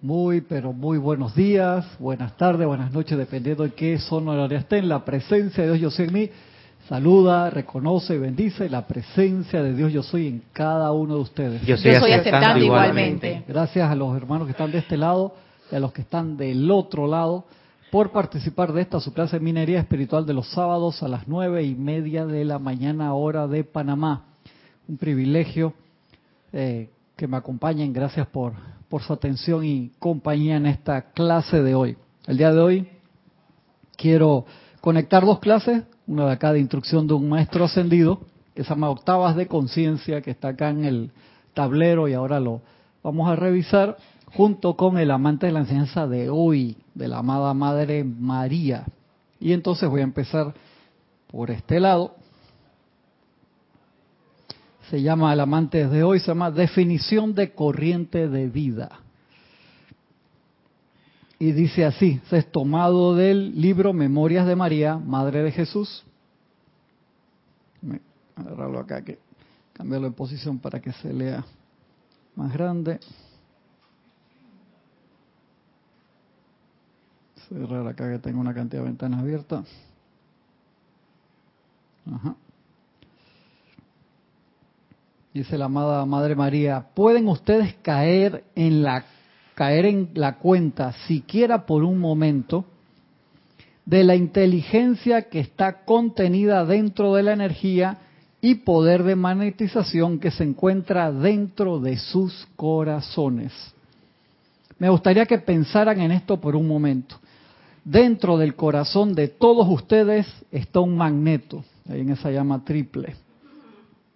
Muy, pero muy buenos días, buenas tardes, buenas noches, dependiendo de qué zona horaria estén. La presencia de Dios Yo Soy en mí saluda, reconoce y bendice la presencia de Dios Yo Soy en cada uno de ustedes. Yo soy, aceptando, igualmente. Gracias a los hermanos que están de este lado y a los que están del otro lado por participar de esta su clase de minería espiritual de los sábados a las nueve y media de la mañana hora de Panamá. Un privilegio eh, que me acompañen. Gracias por por su atención y compañía en esta clase de hoy. El día de hoy quiero conectar dos clases, una de acá de instrucción de un maestro ascendido, que se llama Octavas de Conciencia, que está acá en el tablero y ahora lo vamos a revisar, junto con el amante de la enseñanza de hoy, de la amada Madre María. Y entonces voy a empezar por este lado se llama el amante de hoy, se llama definición de corriente de vida. Y dice así, es tomado del libro Memorias de María, Madre de Jesús. Agarrarlo acá, que cambiarlo de posición para que se lea más grande. Cerrar acá que tengo una cantidad de ventanas abiertas. Ajá. Dice la amada Madre María, ¿pueden ustedes caer en la caer en la cuenta siquiera por un momento de la inteligencia que está contenida dentro de la energía y poder de magnetización que se encuentra dentro de sus corazones? Me gustaría que pensaran en esto por un momento. Dentro del corazón de todos ustedes está un magneto, ahí en esa llama triple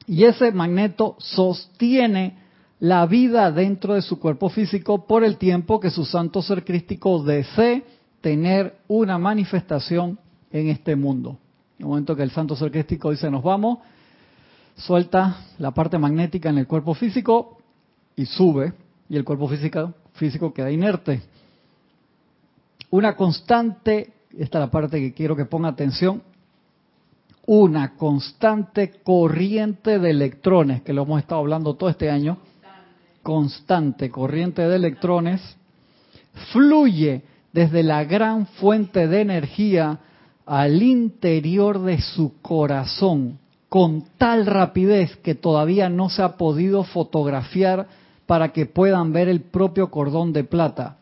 y ese magneto sostiene la vida dentro de su cuerpo físico por el tiempo que su santo ser crístico desee tener una manifestación en este mundo. En el momento que el santo ser crístico dice nos vamos, suelta la parte magnética en el cuerpo físico y sube y el cuerpo físico, físico queda inerte. Una constante, esta es la parte que quiero que ponga atención, una constante corriente de electrones, que lo hemos estado hablando todo este año, constante corriente de electrones, fluye desde la gran fuente de energía al interior de su corazón con tal rapidez que todavía no se ha podido fotografiar para que puedan ver el propio cordón de plata.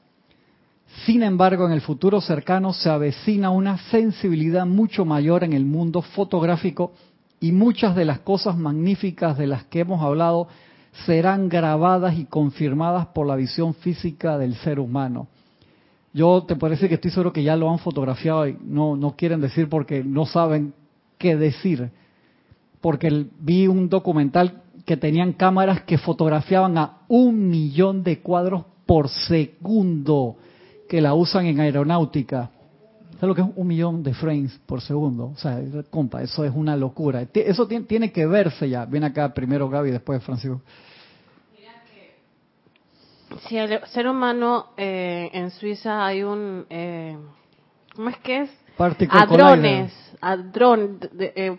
Sin embargo, en el futuro cercano se avecina una sensibilidad mucho mayor en el mundo fotográfico y muchas de las cosas magníficas de las que hemos hablado serán grabadas y confirmadas por la visión física del ser humano. Yo te parece que estoy seguro que ya lo han fotografiado y no, no quieren decir porque no saben qué decir. Porque vi un documental que tenían cámaras que fotografiaban a un millón de cuadros por segundo que la usan en aeronáutica. ¿Sabes lo que es un millón de frames por segundo? O sea, compa, eso es una locura. Eso tiene que verse ya. Viene acá primero Gaby, después Francisco. Si el ser humano eh, en Suiza hay un, eh, ¿cómo es que es? Hadrones, hadrón, de, eh,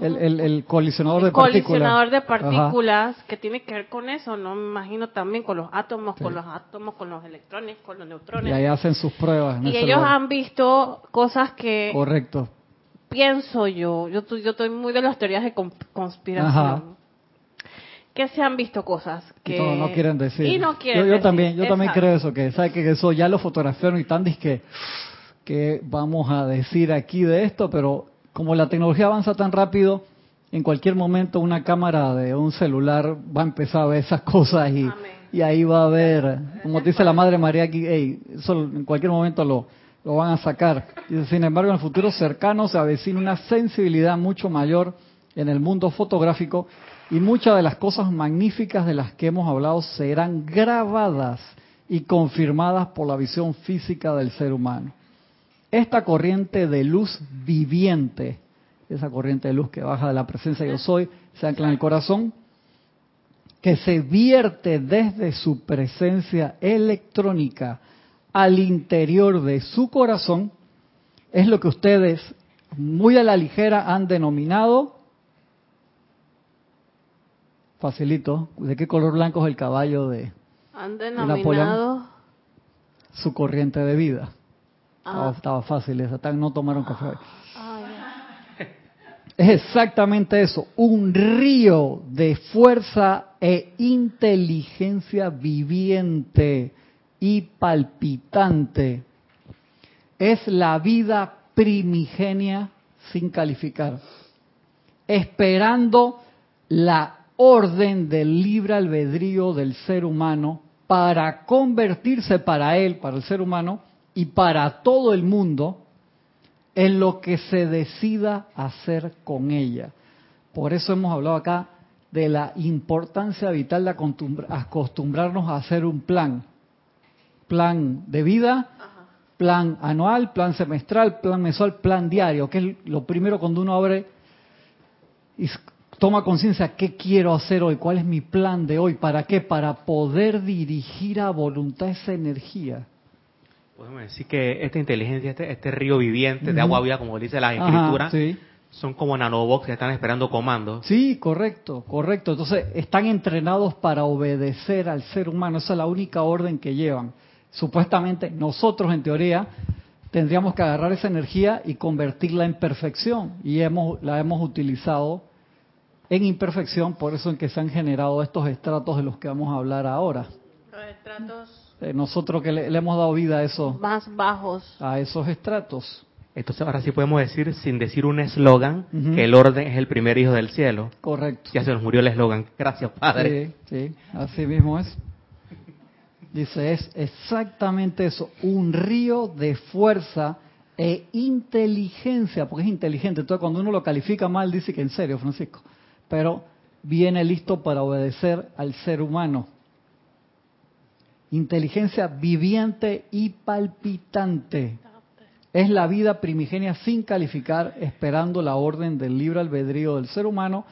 el, el, colisionador de partículas. Colisionador de partículas que tiene que ver con eso, ¿no? Me imagino también con los átomos, con los átomos, con los electrones, con los neutrones. Y ahí hacen sus pruebas. y ellos han visto cosas que... Correcto. Pienso yo, yo, yo estoy muy de las teorías de conspiración. Que se han visto cosas que... Y no quieren decir. Y no quieren yo, yo también, yo también creo eso, que sabe que eso ya lo fotografiaron y tan que que vamos a decir aquí de esto, pero como la tecnología avanza tan rápido, en cualquier momento una cámara de un celular va a empezar a ver esas cosas y, y ahí va a ver, como dice la Madre María aquí, eso en cualquier momento lo, lo van a sacar. Y sin embargo, en el futuro cercano se avecina una sensibilidad mucho mayor en el mundo fotográfico y muchas de las cosas magníficas de las que hemos hablado serán grabadas y confirmadas por la visión física del ser humano esta corriente de luz viviente, esa corriente de luz que baja de la presencia de yo soy, se ancla en el corazón, que se vierte desde su presencia electrónica al interior de su corazón, es lo que ustedes muy a la ligera han denominado, facilito, ¿de qué color blanco es el caballo de, han denominado su corriente de vida. Ah. Estaba, fácil esa, no tomaron café. Ah, es exactamente eso, un río de fuerza e inteligencia viviente y palpitante. Es la vida primigenia sin calificar, esperando la orden del libre albedrío del ser humano para convertirse para él, para el ser humano y para todo el mundo en lo que se decida hacer con ella. Por eso hemos hablado acá de la importancia vital de acostumbrarnos a hacer un plan. Plan de vida, plan anual, plan semestral, plan mensual, plan diario, que es lo primero cuando uno abre y toma conciencia, ¿qué quiero hacer hoy? ¿Cuál es mi plan de hoy? ¿Para qué? Para poder dirigir a voluntad esa energía. Podemos decir que esta inteligencia, este, este río viviente de agua viva, como dice la escritura, son como nanobots que están esperando comandos. Sí, correcto, correcto. Entonces, están entrenados para obedecer al ser humano. Esa es la única orden que llevan. Supuestamente, nosotros en teoría tendríamos que agarrar esa energía y convertirla en perfección. Y hemos, la hemos utilizado en imperfección, por eso en que se han generado estos estratos de los que vamos a hablar ahora. Los estratos. Eh, nosotros que le, hemos dado vida a esos. Más bajos. A esos estratos. Entonces ahora sí podemos decir, sin decir un eslogan, que el orden es el primer hijo del cielo. Correcto. Ya se nos murió el eslogan. Gracias, Padre. Sí, sí, así mismo es. Dice, es exactamente eso, un río de fuerza e inteligencia, porque es inteligente. Entonces cuando uno lo califica mal, dice que en serio, Francisco pero viene listo para obedecer al ser humano. Inteligencia viviente y palpitante. Es la vida primigenia sin calificar, esperando la orden del libre albedrío del ser humano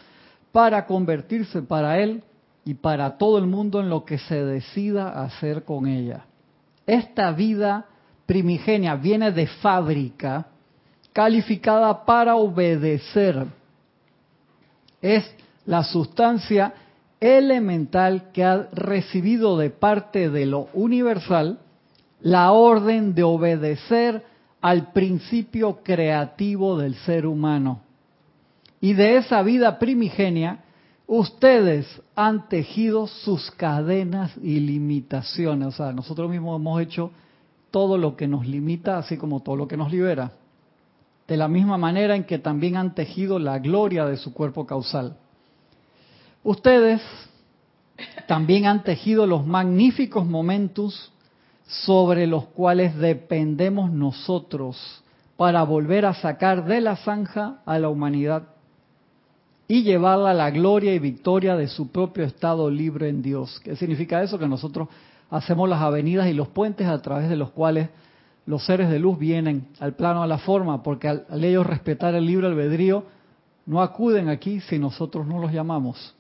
para convertirse para él y para todo el mundo en lo que se decida hacer con ella. Esta vida primigenia viene de fábrica, calificada para obedecer es la sustancia elemental que ha recibido de parte de lo universal la orden de obedecer al principio creativo del ser humano. Y de esa vida primigenia, ustedes han tejido sus cadenas y limitaciones. O sea, nosotros mismos hemos hecho todo lo que nos limita, así como todo lo que nos libera de la misma manera en que también han tejido la gloria de su cuerpo causal. Ustedes también han tejido los magníficos momentos sobre los cuales dependemos nosotros para volver a sacar de la zanja a la humanidad y llevarla a la gloria y victoria de su propio estado libre en Dios. ¿Qué significa eso? Que nosotros hacemos las avenidas y los puentes a través de los cuales los seres de luz vienen al plano a la forma, porque al, ellos respetar el libre albedrío, no acuden aquí si nosotros no los llamamos.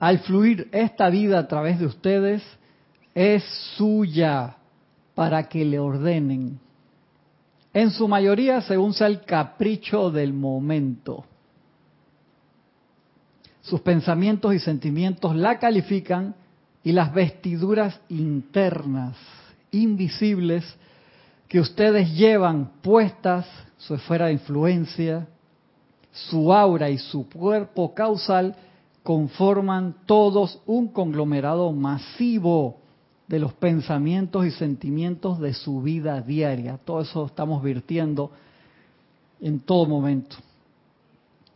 Al fluir esta vida a través de ustedes, es suya para que le ordenen. En su mayoría según sea el capricho del momento. Sus pensamientos y sentimientos la califican y las vestiduras internas invisibles que ustedes llevan puestas, su esfera de influencia, su aura y su cuerpo causal conforman todos un conglomerado masivo de los pensamientos y sentimientos de su vida diaria. Todo eso estamos virtiendo en todo momento.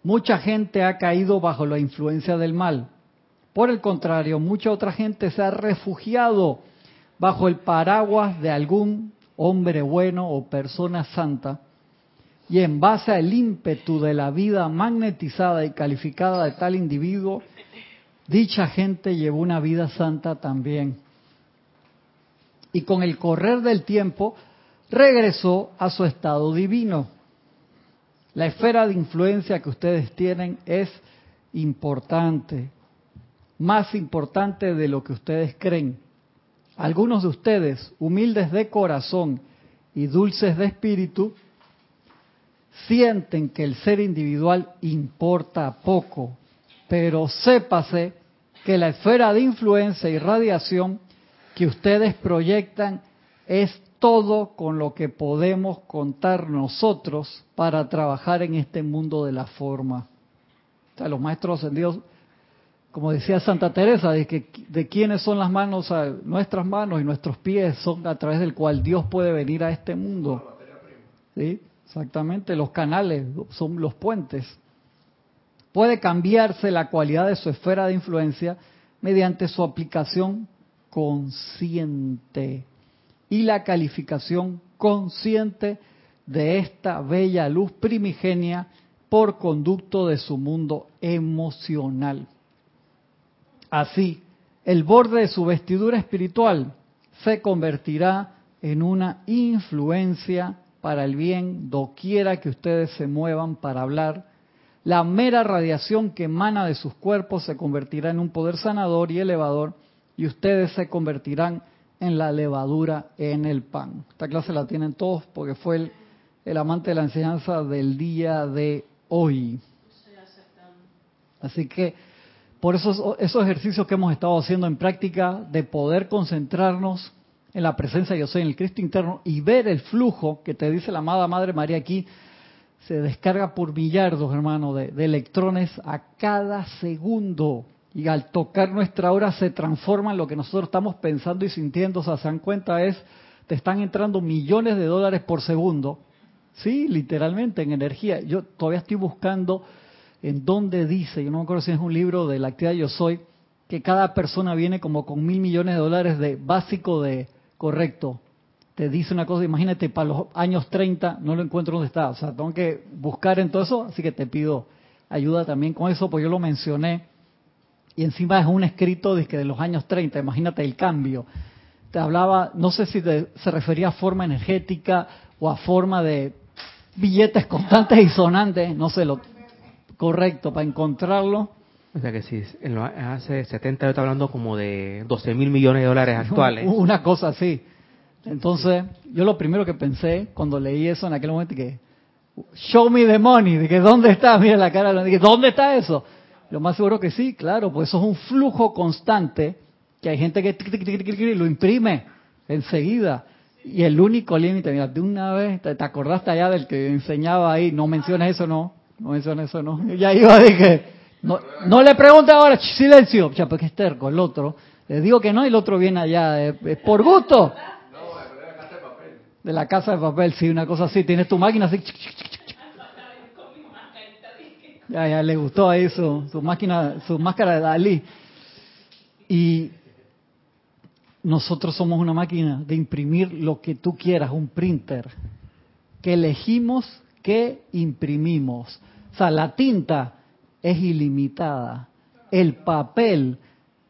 Mucha gente ha caído bajo la influencia del mal. Por el contrario, mucha otra gente se ha refugiado bajo el paraguas de algún hombre bueno o persona santa y en base al ímpetu de la vida magnetizada y calificada de tal individuo, dicha gente llevó una vida santa también. Y con el correr del tiempo regresó a su estado divino. La esfera de influencia que ustedes tienen es importante, más importante de lo que ustedes creen. Algunos de ustedes, humildes de corazón y dulces de espíritu, sienten que el ser individual importa poco, pero sépase que la esfera de influencia y radiación que ustedes proyectan es todo con lo que podemos contar nosotros para trabajar en este mundo de la forma. O sea, los maestros ascendidos, como decía Santa Teresa, de, que, de quiénes son las manos, nuestras manos y nuestros pies son a través del cual Dios puede venir a este mundo. ¿Sí? Exactamente, los canales son los puentes. Puede cambiarse la cualidad de su esfera de influencia mediante su aplicación consciente y la calificación consciente de esta bella luz primigenia por conducto de su mundo emocional. Así, el borde de su vestidura espiritual se convertirá en una influencia para el bien doquiera que ustedes se muevan para hablar. La mera radiación que emana de sus cuerpos se convertirá en un poder sanador y elevador y ustedes se convertirán en la levadura en el pan. Esta clase la tienen todos porque fue el, amante de la enseñanza del día de hoy. Así que por esos, esos ejercicios que hemos estado haciendo en práctica de poder concentrarnos en la presencia de yo soy en el Cristo interno y ver el flujo que te dice la amada Madre María aquí, se descarga por millardos, hermano, de, de electrones a cada segundo y al tocar nuestra hora se transforma en lo que nosotros estamos pensando y sintiendo. O sea, se dan cuenta es, te están entrando millones de dólares por segundo. Sí, literalmente en energía. Yo todavía estoy buscando en dónde dice, yo no me acuerdo si es un libro de la actividad Yo Soy, que cada persona viene como con mil millones de dólares de básico de correcto. Te dice una cosa, imagínate, para los años 30 no lo encuentro dónde está. O sea, tengo que buscar en todo eso, así que te pido ayuda también con eso, pues yo lo mencioné y encima es un escrito de, los años 30, imagínate el cambio. Te hablaba, no sé si se refería a forma energética o a forma de billetes constantes y sonantes, no sé lo correcto para encontrarlo. O sea que sí, hace 70 yo estaba hablando como de 12 mil millones de dólares actuales. Una cosa así. Entonces, yo lo primero que pensé cuando leí eso en aquel momento, que show me the money, de que dónde está, mira la cara, de que dónde está eso. Lo más seguro que sí, claro, pues eso es un flujo constante que hay gente que lo imprime enseguida. Y el único límite, mira, de una vez, ¿te, acordaste allá del que enseñaba ahí? No menciones eso, no. No menciones eso, no. Ya iba, dije, no, no le pregunte ahora, silencio. Ya, porque es terco, el otro. Le digo que no y el otro viene allá, es por gusto. De la casa de papel, sí, una cosa así. Tienes tu máquina así. Ya, ya le gustó ahí su, su máquina, su máscara de Dalí. Y nosotros somos una máquina de imprimir lo que tú quieras, un printer, que elegimos que imprimimos. O sea, la tinta es ilimitada, el papel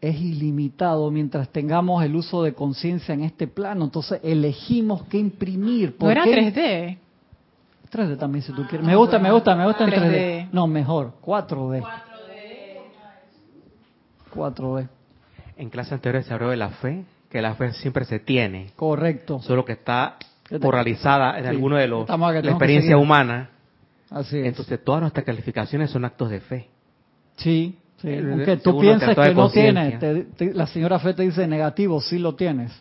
es ilimitado mientras tengamos el uso de conciencia en este plano. Entonces elegimos qué imprimir. ¿No era 3D? 3D también si tú quieres. Me gusta, me gusta, me gusta en 3D. No, mejor, 4D. 4D. En clase anterior se habló de la fe, que la fe siempre se tiene. Correcto. Solo que está poralizada en alguno de los la experiencia humana. Así es. Entonces todas nuestras calificaciones son actos de fe. Sí, sí. Aunque tú pienses que no tienes, la señora fe te dice negativo, sí lo tienes.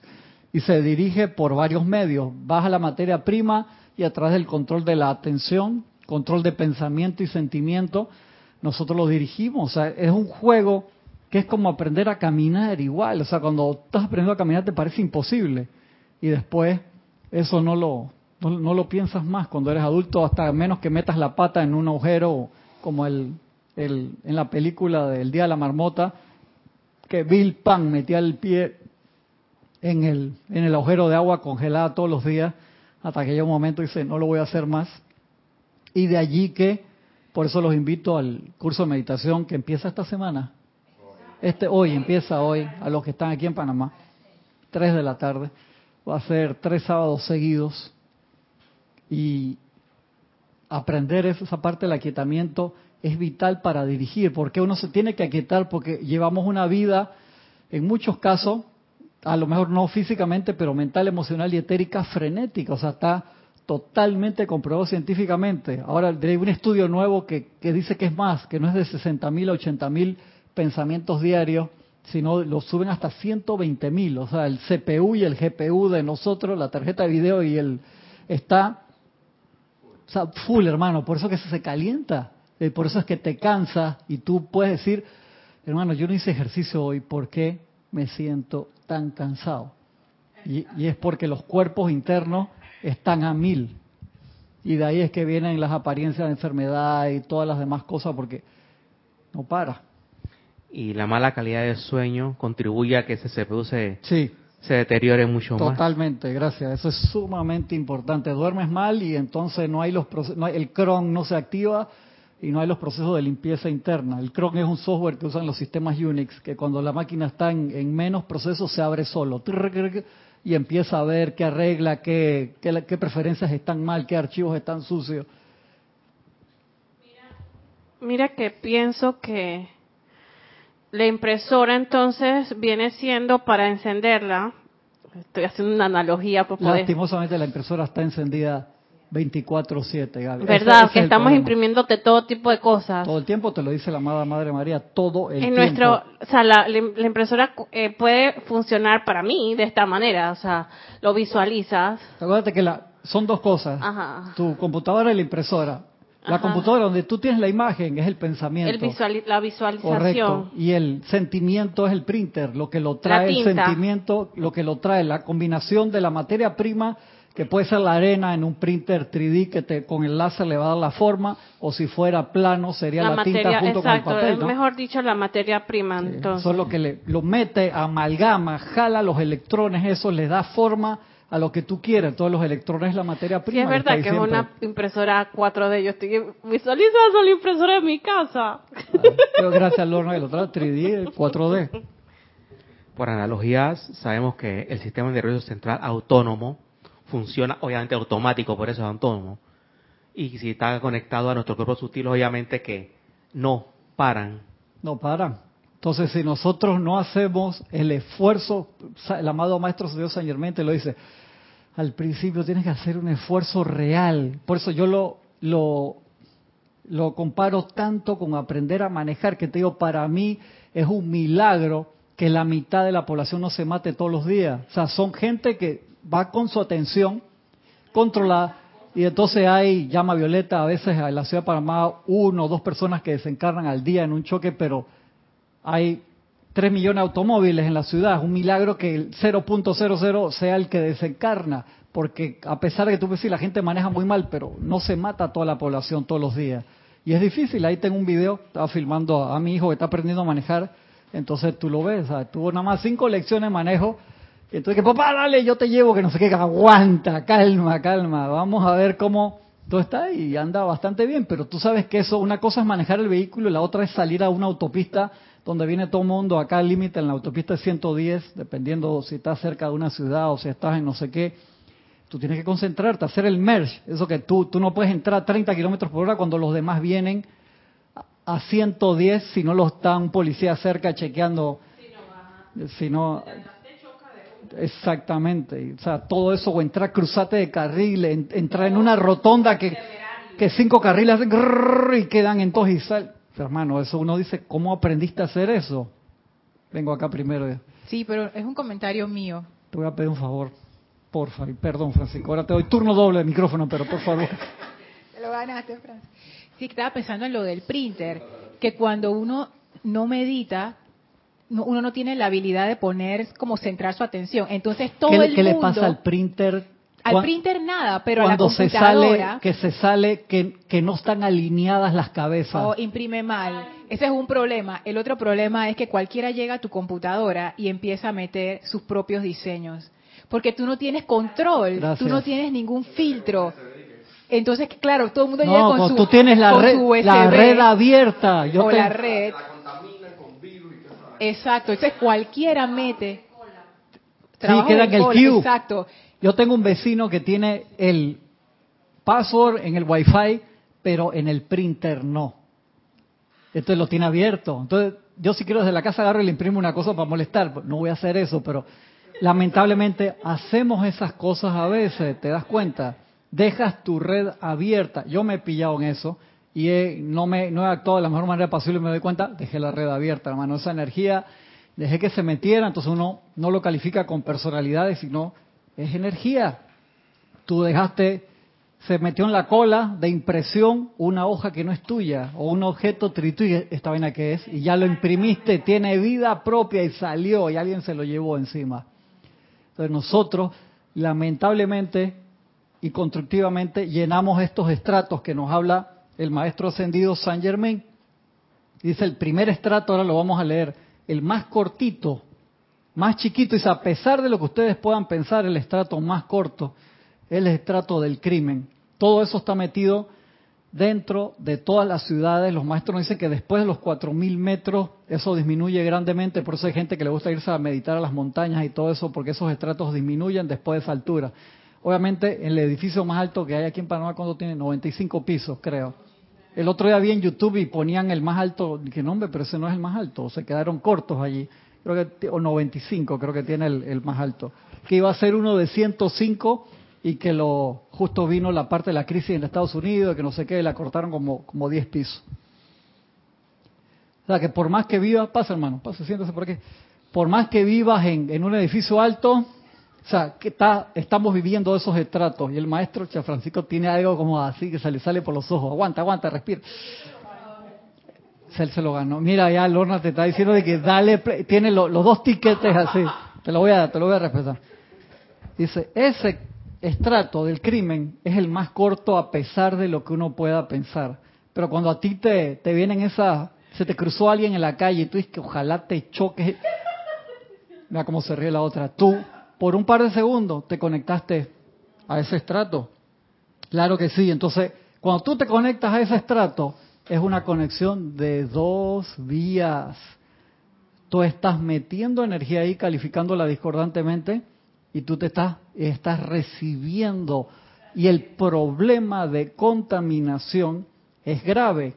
Y se dirige por varios medios. Baja la materia prima, y a través del control de la atención, control de pensamiento y sentimiento, nosotros lo dirigimos. O sea, es un juego que es como aprender a caminar igual. O sea, cuando estás aprendiendo a caminar te parece imposible y después eso no lo, no, lo piensas más cuando eres adulto, hasta menos que metas la pata en un agujero como el, en la película del Día de la Marmota, que Bill Pan metía el pie en el, en el agujero de agua congelada todos los días hasta que llega un momento y dice, no lo voy a hacer más. Y de allí que, por eso los invito al curso de meditación que empieza esta semana. Este hoy, empieza hoy, a los que están aquí en Panamá, tres de la tarde. Va a ser tres sábados seguidos. Y aprender esa parte del aquietamiento es vital para dirigir, porque uno se tiene que aquietar porque llevamos una vida, en muchos casos, a lo mejor no físicamente, pero mental, emocional y etérica frenética, o sea, está totalmente comprobado científicamente. Ahora hay un estudio nuevo que, dice que es más, que no es de 60 mil a 80 mil pensamientos diarios, sino lo suben hasta 120 mil. O sea, el CPU y el GPU de nosotros, la tarjeta de video y el está o sea, full, hermano. Por eso que se calienta. Eh, por eso es que te cansa y tú puedes decir, hermano, yo no hice ejercicio hoy, ¿por qué me siento tan cansado? Y, y es porque los cuerpos internos están a mil. Y de ahí es que vienen las apariencias de enfermedad y todas las demás cosas porque no para. Y la mala calidad del sueño contribuye a que CPU se, se deteriore mucho más. Totalmente, gracias. Eso es sumamente importante. Duermes mal y entonces no hay los no el cron no se activa y no hay los procesos de limpieza interna. El cron es un software que usan los sistemas Unix, que cuando la máquina está en menos procesos se abre solo y empieza a ver qué arregla, qué, qué, preferencias están mal, qué archivos están sucios. Mira, que pienso que la impresora entonces viene siendo para encenderla. Estoy haciendo una analogía por poder... Lastimosamente la impresora está encendida 24/7, Gaby. ¿Verdad? que estamos imprimiéndote todo tipo de cosas. Todo el tiempo te lo dice la amada Madre María, todo el en tiempo. Nuestro, o sea, la, impresora eh, puede funcionar para mí de esta manera, o sea, lo visualizas. Acuérdate que la, son dos cosas. Ajá. Tu computadora y la impresora. La computadora donde tú tienes la imagen es el pensamiento. El la visualización. Correcto. Y el sentimiento es el printer, lo que lo trae el sentimiento, lo que lo trae la combinación de la materia prima que puede ser la arena en un printer 3D que te, con el láser le va a dar la forma, o si fuera plano sería la, tinta junto con el papel. ¿no? Mejor dicho, la materia prima. entonces. Eso es lo que le, lo mete, amalgama, jala los electrones, eso le da forma a lo que tú quieres. Todos los electrones es la materia prima. Sí, es verdad que, es una impresora 4D. Yo estoy visualizando la impresora de mi casa. Ah, pero gracias al horno del otro 3D, 4D. Por analogías, sabemos que el sistema de nervioso central autónomo funciona obviamente automático, por eso es autónomo. Y si está conectado a nuestro cuerpo sutil, obviamente que no paran. No paran. Entonces, si nosotros no hacemos el esfuerzo, el amado Maestro Dios San Germán te lo dice, al principio tienes que hacer un esfuerzo real. Por eso yo lo, lo, lo comparo tanto con aprender a manejar, que te digo, para mí es un milagro que la mitad de la población no se mate todos los días. O sea, son gente que va con su atención controlada y entonces hay llama violeta a veces en la ciudad de Panamá uno o dos personas que desencarnan al día en un choque, pero hay tres millones de automóviles en la ciudad. Es un milagro que el 0.00 sea el que desencarna, porque a pesar de que tú ves si la gente maneja muy mal, pero no se mata a toda la población todos los días. Y es difícil, ahí tengo un video, estaba filmando a mi hijo que está aprendiendo a manejar, entonces tú lo ves, tuvo nada más cinco lecciones de manejo entonces, que papá, dale, yo te llevo, que no sé qué, aguanta, calma, calma, vamos a ver cómo todo está y anda bastante bien, pero tú sabes que eso, una cosa es manejar el vehículo y la otra es salir a una autopista donde viene todo el mundo, acá el límite en la autopista es 110, dependiendo si estás cerca de una ciudad o si estás en no sé qué, tú tienes que concentrarte, hacer el merge, eso que tú, tú no puedes entrar a 30 kilómetros por hora cuando los demás vienen a 110 si no lo está un policía cerca chequeando, si no Exactamente. O sea, todo eso, o entrar, cruzate de carril, entrar en una rotonda que, que cinco carriles hacen y quedan en todos y sal. Hermano, eso uno dice, ¿cómo aprendiste a hacer eso? Vengo acá primero. Sí, pero es un comentario mío. Te voy a pedir un favor, por favor. Perdón, Francisco. Ahora te doy turno doble de micrófono, pero por favor. Te lo ganaste, Francisco. Sí, estaba pensando en lo del printer, que cuando uno no medita, uno no tiene la habilidad de poner como centrar su atención. Entonces todo ¿Qué, el ¿qué le pasa al printer? Al printer nada, pero a la computadora... se sale, que se sale, que, que no están alineadas las cabezas. O imprime mal. Ese es un problema. El otro problema es que cualquiera llega a tu computadora y empieza a meter sus propios diseños. Porque tú no tienes control, tú no tienes ningún filtro. Entonces, claro, todo el mundo llega con su tú tienes la, red, la red abierta. Yo o la red. Exacto, entonces cualquiera mete. Sí, queda en el queue. Exacto. Yo tengo un vecino que tiene el password en el wifi, pero en el printer no. Entonces lo tiene abierto. Entonces yo si quiero desde la casa agarro y le imprimo una cosa para molestar. No voy a hacer eso, pero lamentablemente hacemos esas cosas a veces, ¿te das cuenta? Dejas tu red abierta. Yo me he pillado en eso y no, me, no he actuado de la mejor manera posible me doy cuenta, dejé la red abierta, hermano. Esa energía dejé que se metiera, entonces uno no lo califica con personalidades, sino es energía. Tú dejaste, se metió en la cola de impresión una hoja que no es tuya, o un objeto tritu, y esta vaina que es, y ya lo imprimiste, tiene vida propia y salió, y alguien se lo llevó encima. Entonces nosotros, lamentablemente y constructivamente, llenamos estos estratos que nos habla el maestro ascendido Saint Germain. Dice el primer estrato, ahora lo vamos a leer, el más cortito, más chiquito, dice, a pesar de lo que ustedes puedan pensar, el estrato más corto, el estrato del crimen. Todo eso está metido dentro de todas las ciudades. Los maestros dicen que después de los 4.000 metros eso disminuye grandemente, por eso hay gente que le gusta irse a meditar a las montañas y todo eso, porque esos estratos disminuyen después de esa altura. Obviamente, el edificio más alto que hay aquí en Panamá, cuando tiene 95 pisos, creo. El otro día vi en YouTube y ponían el más alto, que nombre, pero ese no es el más alto, se quedaron cortos allí. Creo que, o 95 creo que tiene el, más alto. Que iba a ser uno de 105 y que lo justo vino la parte de la crisis en Estados Unidos, que no sé qué, la cortaron como, como 10 pisos. O sea, que por más que vivas, pasa hermano, pasa, siéntese por aquí. Por más que vivas en, en un edificio alto, o sea, que está, estamos viviendo esos estratos y el maestro Francisco tiene algo como así que se le sale por los ojos. Aguanta, aguanta, respira. Él se lo ganó. Mira, ya Lorna te está diciendo de que dale, tiene los dos tiquetes así. Te lo voy a, te lo voy a respetar. Dice, ese estrato del crimen es el más corto a pesar de lo que uno pueda pensar. Pero cuando a ti te, te vienen esas, se te cruzó alguien en la calle y tú dices que ojalá te choques. Mira cómo se ríe la otra. Tú por un par de segundos te conectaste a ese estrato. Claro que sí. Entonces, cuando tú te conectas a ese estrato, es una conexión de dos vías. Tú estás metiendo energía ahí, calificándola discordantemente, y tú te estás, estás recibiendo. Y el problema de contaminación es grave.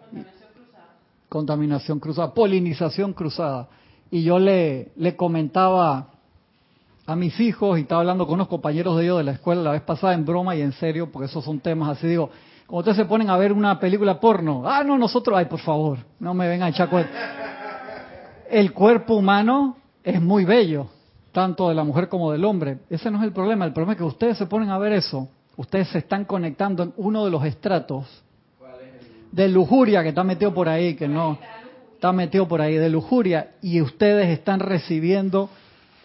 Contaminación cruzada, polinización cruzada. Y yo le, le comentaba a mis hijos y estaba hablando con unos compañeros de ellos de la escuela la vez pasada en broma y en serio, porque esos son temas así, digo, como ustedes se ponen a ver una película porno, ah, no, nosotros, ay, por favor, no me vengan a echar El cuerpo humano es muy bello, tanto de la mujer como del hombre. Ese no es el problema, el problema es que ustedes se ponen a ver eso, ustedes se están conectando en uno de los estratos de lujuria que está metido por ahí, que no, está metido por ahí, de lujuria, y ustedes están recibiendo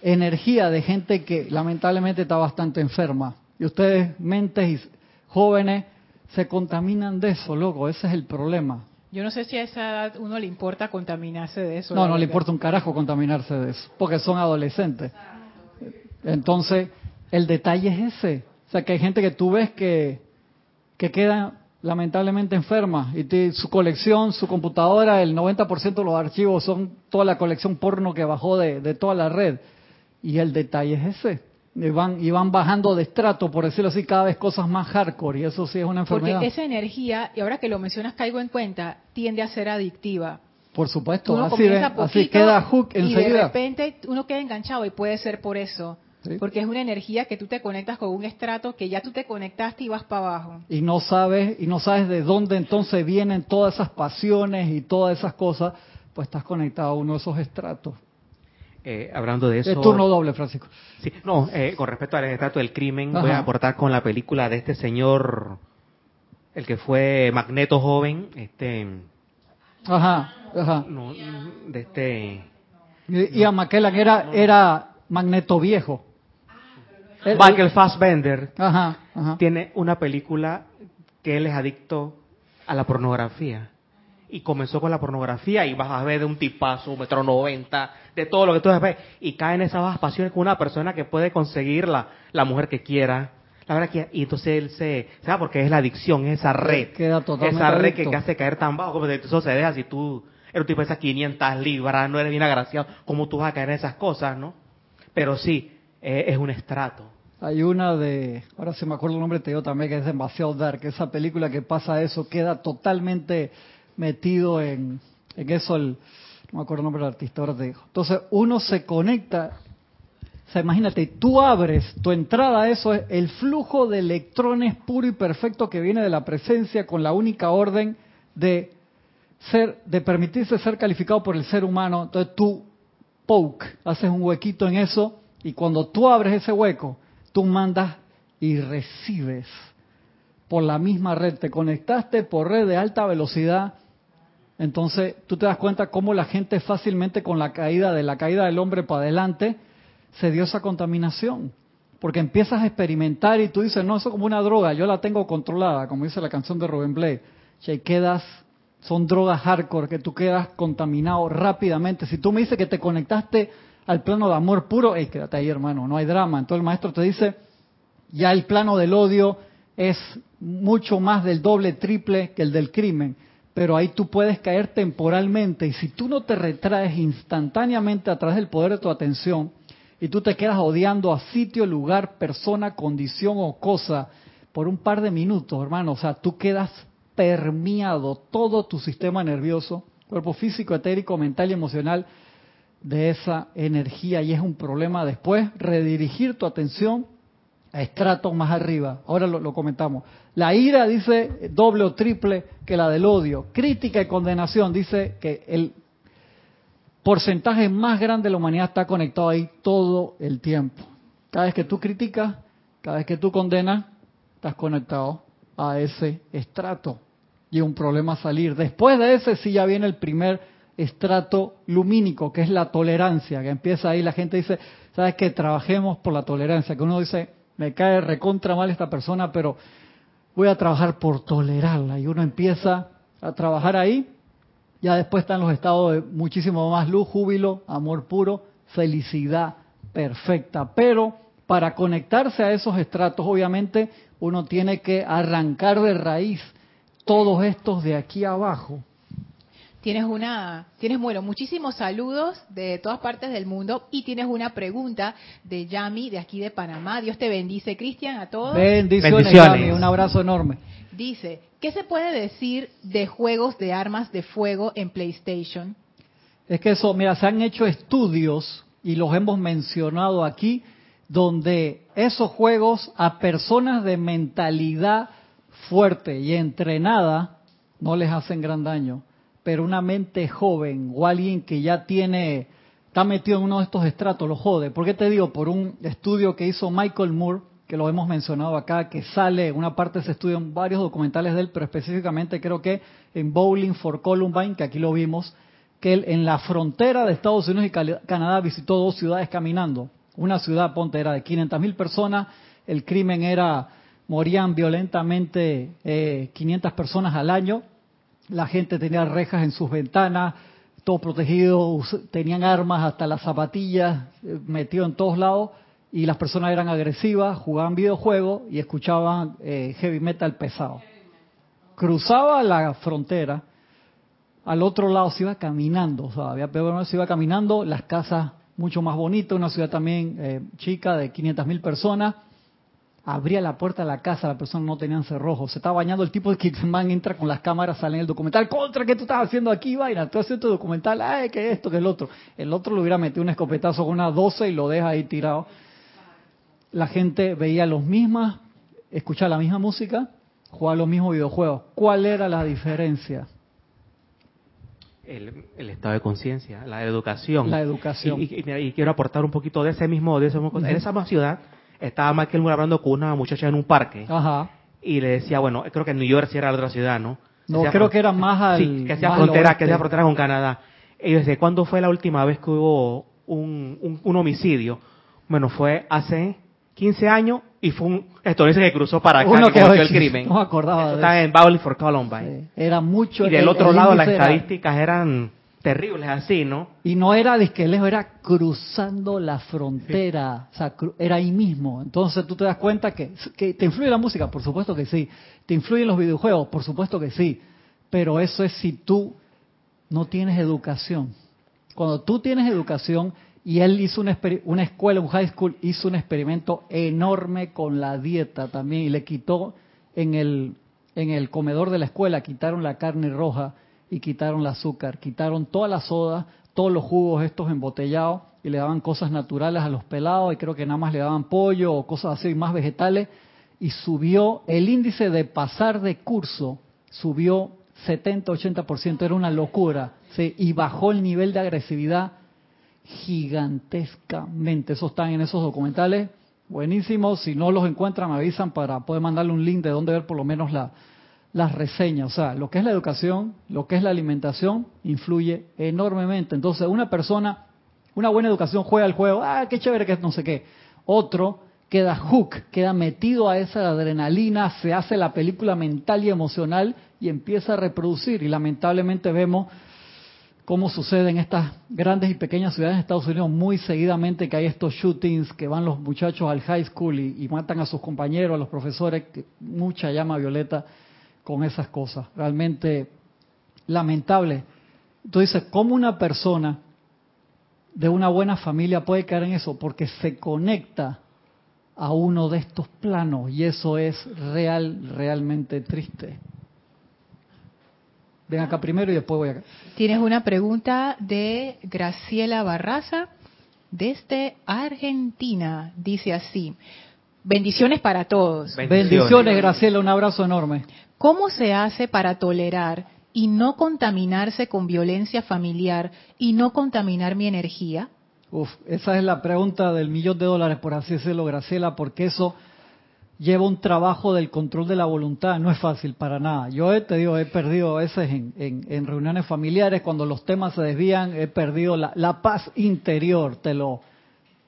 energía de gente que lamentablemente está bastante enferma. Y ustedes, mentes y jóvenes, se contaminan de eso, loco. Ese es el problema. Yo no sé si a esa edad uno le importa contaminarse de eso. No, no le importa un carajo contaminarse de eso, porque son adolescentes. Entonces, el detalle es ese. O sea, que hay gente que tú ves que, que queda lamentablemente enferma y su colección, su computadora, el 90% de los archivos son toda la colección porno que bajó de, de toda la red. Y el detalle es ese. Y van, y van bajando de estrato, por decirlo así, cada vez cosas más hardcore, y eso sí es una enfermedad. Porque esa energía, y ahora que lo mencionas caigo en cuenta, tiende a ser adictiva. Por supuesto, así, así queda hook enseguida. Y de repente uno queda enganchado, y puede ser por eso. Porque es una energía que tú te conectas con un estrato que ya tú te conectaste y vas para abajo. Y no sabes, y no sabes de dónde entonces vienen todas esas pasiones y todas esas cosas, pues estás conectado a uno de esos estratos. Eh, hablando de eso. Es turno doble, Francisco. Sí, no, eh, con respecto al retrato del crimen, voy a aportar con la película de este señor, el que fue Magneto joven, este. Ajá, ajá. No, de este. Y, a McKellan era, era Magneto viejo. Michael Fassbender ajá, ajá. tiene una película que él es adicto a la pornografía y comenzó con la pornografía y vas a ver de un tipazo, un metro noventa, de todo lo que tú ves, y cae en esas bajas pasiones con una persona que puede conseguir la, la mujer que quiera. La verdad que, y entonces él se, ¿sabes? Porque es la adicción, es esa red. esa red que, hace caer tan bajo, como eso se deja si tú eres un tipo de esas 500 libras, no eres bien agraciado, ¿cómo tú vas a caer en esas cosas, no? Pero sí, eh, es un estrato. Hay una de, ahora se me acuerdo el nombre, te digo también que es demasiado dark, esa película que pasa eso, queda totalmente metido en, eso, el, no me acuerdo el nombre del artista, ahora te digo. Entonces uno se conecta, o sea, imagínate, tú abres tu entrada a eso, es el flujo de electrones puro y perfecto que viene de la presencia con la única orden de ser, de permitirse ser calificado por el ser humano. Entonces tú poke, haces un huequito en eso y cuando tú abres ese hueco, tú mandas y recibes por la misma red, te conectaste por red de alta velocidad, entonces tú te das cuenta cómo la gente fácilmente con la caída de la caída del hombre para adelante se dio esa contaminación. Porque empiezas a experimentar y tú dices, no, eso es como una droga, yo la tengo controlada, como dice la canción de Rubén Blade. Y quedas, son drogas hardcore, que tú quedas contaminado rápidamente. Si tú me dices que te conectaste al plano de amor puro, hey, quédate ahí hermano, no hay drama. Entonces el maestro te dice, ya el plano del odio es mucho más del doble, triple que el del crimen, pero ahí tú puedes caer temporalmente y si tú no te retraes instantáneamente a través del poder de tu atención y tú te quedas odiando a sitio, lugar, persona, condición o cosa por un par de minutos, hermano, o sea, tú quedas permeado todo tu sistema nervioso, cuerpo físico, etérico, mental y emocional de esa energía y es un problema después redirigir tu atención a estratos más arriba. Ahora lo, comentamos. La ira dice doble o triple que la del odio. Crítica y condenación dice que el porcentaje más grande de la humanidad está conectado ahí todo el tiempo. Cada vez que tú criticas, cada vez que tú condenas, estás conectado a ese estrato. Y un problema salir. Después de ese sí ya viene el primer estrato lumínico, que es la tolerancia, que empieza ahí, la gente dice, ¿sabes qué? Trabajemos por la tolerancia, que uno dice, me cae recontra mal esta persona, pero voy a trabajar por tolerarla. Y uno empieza a trabajar ahí, ya después están los estados de muchísimo más luz, júbilo, amor puro, felicidad perfecta. Pero para conectarse a esos estratos, obviamente, uno tiene que arrancar de raíz todos estos de aquí abajo Tienes una, tienes bueno, muchísimos saludos de todas partes del mundo y tienes una pregunta de Yami de aquí de Panamá. Dios te bendice, Cristian, a todos. Bendiciones, Yami, un abrazo enorme. Dice, ¿qué se puede decir de juegos de armas de fuego en PlayStation? Es que eso, mira, se han hecho estudios y los hemos mencionado aquí donde esos juegos a personas de mentalidad fuerte y entrenada no les hacen gran daño pero una mente joven o alguien que ya tiene, está metido en uno de estos estratos, lo jode. ¿Por qué te digo? Por un estudio que hizo Michael Moore, que lo hemos mencionado acá, que sale, una parte de ese estudio en varios documentales de él, pero específicamente creo que en Bowling for Columbine, que aquí lo vimos, que él en la frontera de Estados Unidos y Canadá visitó dos ciudades caminando. Una ciudad, ponte, era de 500 mil personas, el crimen era, morían violentamente eh, 500 personas al año, la gente tenía rejas en sus ventanas, todo protegido, tenían armas hasta las zapatillas, eh, metido en todos lados, y las personas eran agresivas, jugaban videojuegos y escuchaban eh, heavy metal pesado. Cruzaba la frontera, al otro lado se iba caminando, o sea, había peor, se iba caminando, las casas mucho más bonitas, una ciudad también eh, chica de 500 mil personas, abría la puerta de la casa, la persona no tenía cerrojo, se estaba bañando el tipo de que man entra con las cámaras, sale en el documental, contra, ¿qué tú estás haciendo aquí, vaina? Tú haciendo tu documental, ay, que esto, que el otro. El otro le hubiera metido un escopetazo con una 12 y lo deja ahí tirado. La gente veía los mismas, escuchaba la misma música, jugaba los mismos videojuegos. ¿Cuál era la diferencia? El, estado de conciencia, la educación. La educación. Y, quiero aportar un poquito de ese mismo, de ese mismo, en esa misma ciudad estaba Michael Moore hablando con una muchacha en un parque. Ajá. Y le decía, bueno, creo que en New York sí era la otra ciudad, ¿no? No, creo que era más al. Sí, que hacía frontera, que hacía frontera con Canadá. Ellos decían, ¿cuándo fue la última vez que hubo un, un, homicidio? Bueno, fue hace 15 años y fue un estadounidense que cruzó para acá Uno que cometió el crimen. No me acordaba Está en Bowling for Columbine. Era mucho. Y del otro lado las estadísticas eran terribles así, ¿no? Y no era disque lejos, era cruzando la frontera, o sea, era ahí mismo. Entonces tú te das cuenta que, que te influye la música, por supuesto que sí. Te influyen los videojuegos, por supuesto que sí. Pero eso es si tú no tienes educación. Cuando tú tienes educación, y él hizo una, una escuela, un high school, hizo un experimento enorme con la dieta también, y le quitó en el, en el comedor de la escuela, quitaron la carne roja y quitaron el azúcar, quitaron toda la soda, todos los jugos estos embotellados y le daban cosas naturales a los pelados y creo que nada más le daban pollo o cosas así más vegetales y subió el índice de pasar de curso, subió 70-80%, era una locura, ¿sí? y bajó el nivel de agresividad gigantescamente. Eso están en esos documentales. Buenísimos. Si no los encuentran, me avisan para poder mandarle un link de donde ver por lo menos la, las reseñas. O sea, lo que es la educación, lo que es la alimentación, influye enormemente. Entonces, una persona, una buena educación juega el juego, ah, qué chévere que no sé qué. Otro queda hook, queda metido a esa adrenalina, se hace la película mental y emocional y empieza a reproducir. Y lamentablemente vemos cómo sucede en estas grandes y pequeñas ciudades de Estados Unidos muy seguidamente que hay estos shootings que van los muchachos al high school y, matan a sus compañeros, a los profesores, mucha llama violeta con esas cosas. Realmente lamentable. Entonces, ¿cómo una persona de una buena familia puede caer en eso? Porque se conecta a uno de estos planos y eso es real, realmente triste. Ven acá primero y después voy acá. Tienes una pregunta de Graciela Barraza desde Argentina. Dice así. Bendiciones para todos. Bendiciones, Graciela. Un abrazo enorme. ¿Cómo se hace para tolerar y no contaminarse con violencia familiar y no contaminar mi energía? Uf, esa es la pregunta del millón de dólares, por así decirlo, Graciela, porque eso lleva un trabajo del control de la voluntad, no es fácil para nada. Yo te digo, he perdido a veces en, reuniones familiares, cuando los temas se desvían, he perdido la, paz interior, te lo,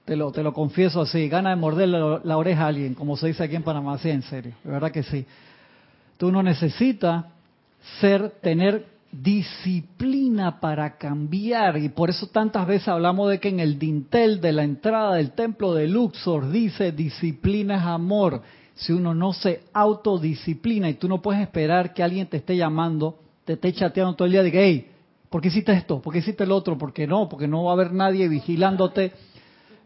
te lo, te lo confieso así, gana de morderle la, oreja a alguien, como se dice aquí en Panamá, sí, en serio, de verdad que sí. Tú no necesitas ser, tener disciplina para cambiar y por eso tantas veces hablamos de que en el dintel de la entrada del templo de Luxor dice disciplina es amor si uno no se autodisciplina y tú no puedes esperar que alguien te esté llamando, te esté chateando todo el día de que, hey, ¿por qué hiciste esto? ¿Por qué hiciste el otro? ¿Por qué no? Porque no va a haber nadie vigilándote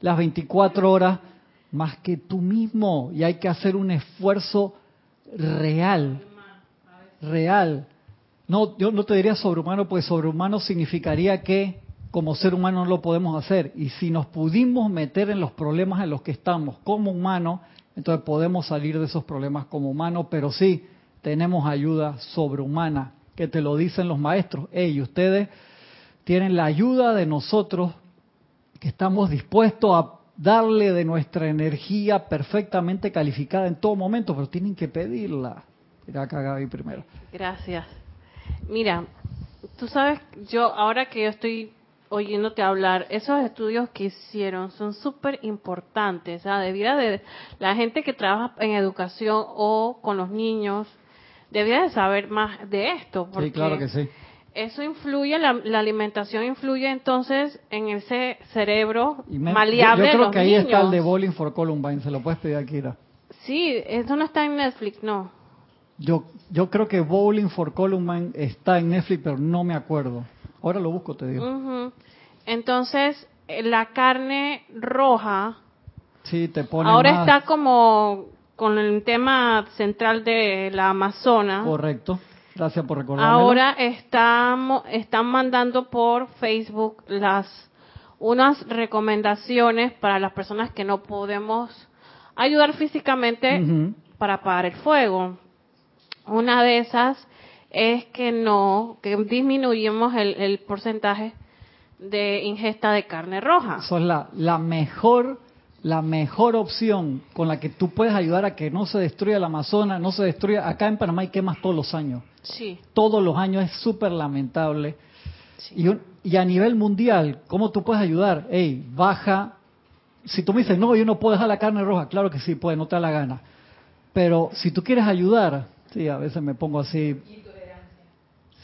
las 24 horas más que tú mismo y hay que hacer un esfuerzo real, real. No, yo no te diría sobrehumano, pues sobrehumano significaría que como ser humano no lo podemos hacer. Y si nos pudimos meter en los problemas en los que estamos como humanos, entonces podemos salir de esos problemas como humanos, pero sí tenemos ayuda sobrehumana, que te lo dicen los maestros. Hey, ustedes tienen la ayuda de nosotros, que estamos dispuestos a darle de nuestra energía perfectamente calificada en todo momento, pero tienen que pedirla. Mira acá Gaby primero. Gracias. Mira, tú sabes, yo ahora que yo estoy oyéndote hablar, esos estudios que hicieron son súper importantes. O sea, debiera de la gente que trabaja en educación o con los niños, debiera de saber más de esto. Porque sí, claro que sí. Eso influye, la, alimentación influye entonces en ese cerebro maleable. Yo, creo que ahí está el de Bowling for Columbine, se lo puedes pedir a Kira. Sí, eso no está en Netflix, no. Yo, yo creo que Bowling for Columbine está en Netflix, pero no me acuerdo. Ahora lo busco, te digo. Entonces, eh, la carne roja. Sí, te pone Ahora está como con el tema central de la Amazona. Correcto. Gracias por recordarlo. Ahora estamos, están mandando por Facebook las unas recomendaciones para las personas que no podemos ayudar físicamente para apagar el fuego. Una de esas es que no, que disminuyamos el, porcentaje de ingesta de carne roja. Eso es la, la mejor la mejor opción con la que tú puedes ayudar a que no se destruya el Amazonas, no se destruya. Acá en Panamá hay quemas todos los años. Sí. Todos los años es súper lamentable. Y, y, a nivel mundial, ¿cómo tú puedes ayudar? Hey, baja. Si tú me dices, no, yo no puedo dejar la carne roja, claro que sí, puede, no te da la gana. Pero si tú quieres ayudar, sí, a veces me pongo así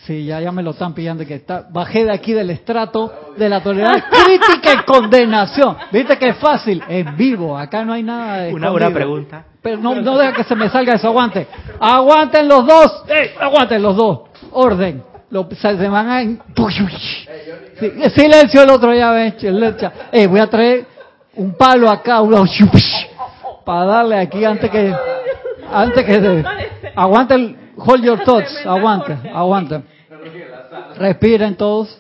Sí, ya, ya me lo están pillando que está. Bajé de aquí del estrato de la tolerancia crítica y condenación. ¿Viste que es fácil? Es vivo, acá no hay nada de Una buena pregunta. Pero no, no deja que se me salga eso, aguante. Aguanten los dos, aguanten los dos. Orden. Lo, se, van a... silencio el otro, ya ves. Eh, voy a traer un palo acá, uno, para darle aquí antes que... Antes que... Aguanten, hold your thoughts, aguanten, aguanten. Respiren todos.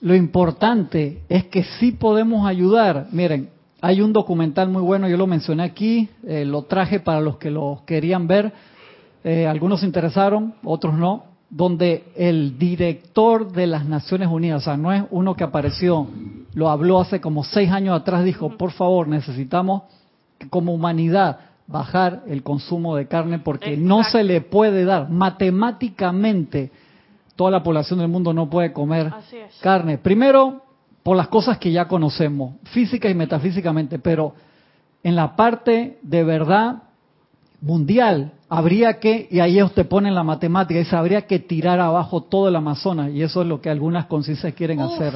Lo importante es que sí podemos ayudar. Miren, hay un documental muy bueno, yo lo mencioné aquí, eh, lo traje para los que lo querían ver. Eh, algunos se interesaron, otros no, donde el director de las Naciones Unidas, o sea, no es uno que apareció, lo habló hace como seis años atrás, dijo, por favor, necesitamos como humanidad bajar el consumo de carne porque no se le puede dar. Matemáticamente toda la población del mundo no puede comer carne. Primero, por las cosas que ya conocemos, física y metafísicamente, pero en la parte de verdad mundial habría que, y ahí usted pone en la matemática, dice, habría que tirar abajo todo el Amazonas, y eso es lo que algunas conciencias quieren hacer,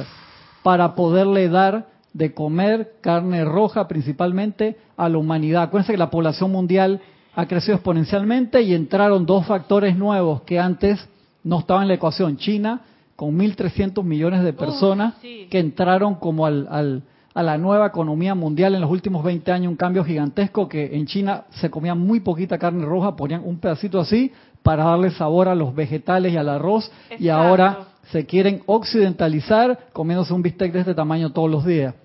para poderle dar de comer carne roja principalmente a la humanidad. Acuérdense que la población mundial ha crecido exponencialmente y entraron dos factores nuevos que antes no estaban en la ecuación. China, con 1.300 millones de personas que entraron como al, a la nueva economía mundial en los últimos 20 años, un cambio gigantesco que en China se comía muy poquita carne roja, ponían un pedacito así para darle sabor a los vegetales y al arroz y ahora se quieren occidentalizar comiéndose un bistec de este tamaño todos los días.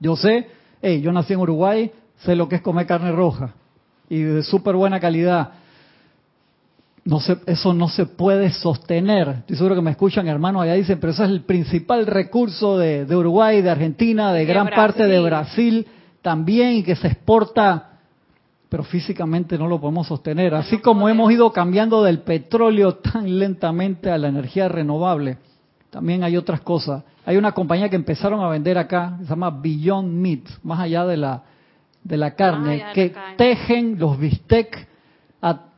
Yo sé, hey, yo nací en Uruguay, sé lo que es comer carne roja y de súper buena calidad. No se, eso no se puede sostener. Estoy seguro que me escuchan hermanos allá dicen, pero eso es el principal recurso de, Uruguay, de Argentina, de, gran parte de Brasil también y que se exporta, pero físicamente no lo podemos sostener. Así como hemos ido cambiando del petróleo tan lentamente a la energía renovable, también hay otras cosas. Hay una compañía que empezaron a vender acá, se llama Beyond Meat, más allá de la, de la carne, que tejen los bistec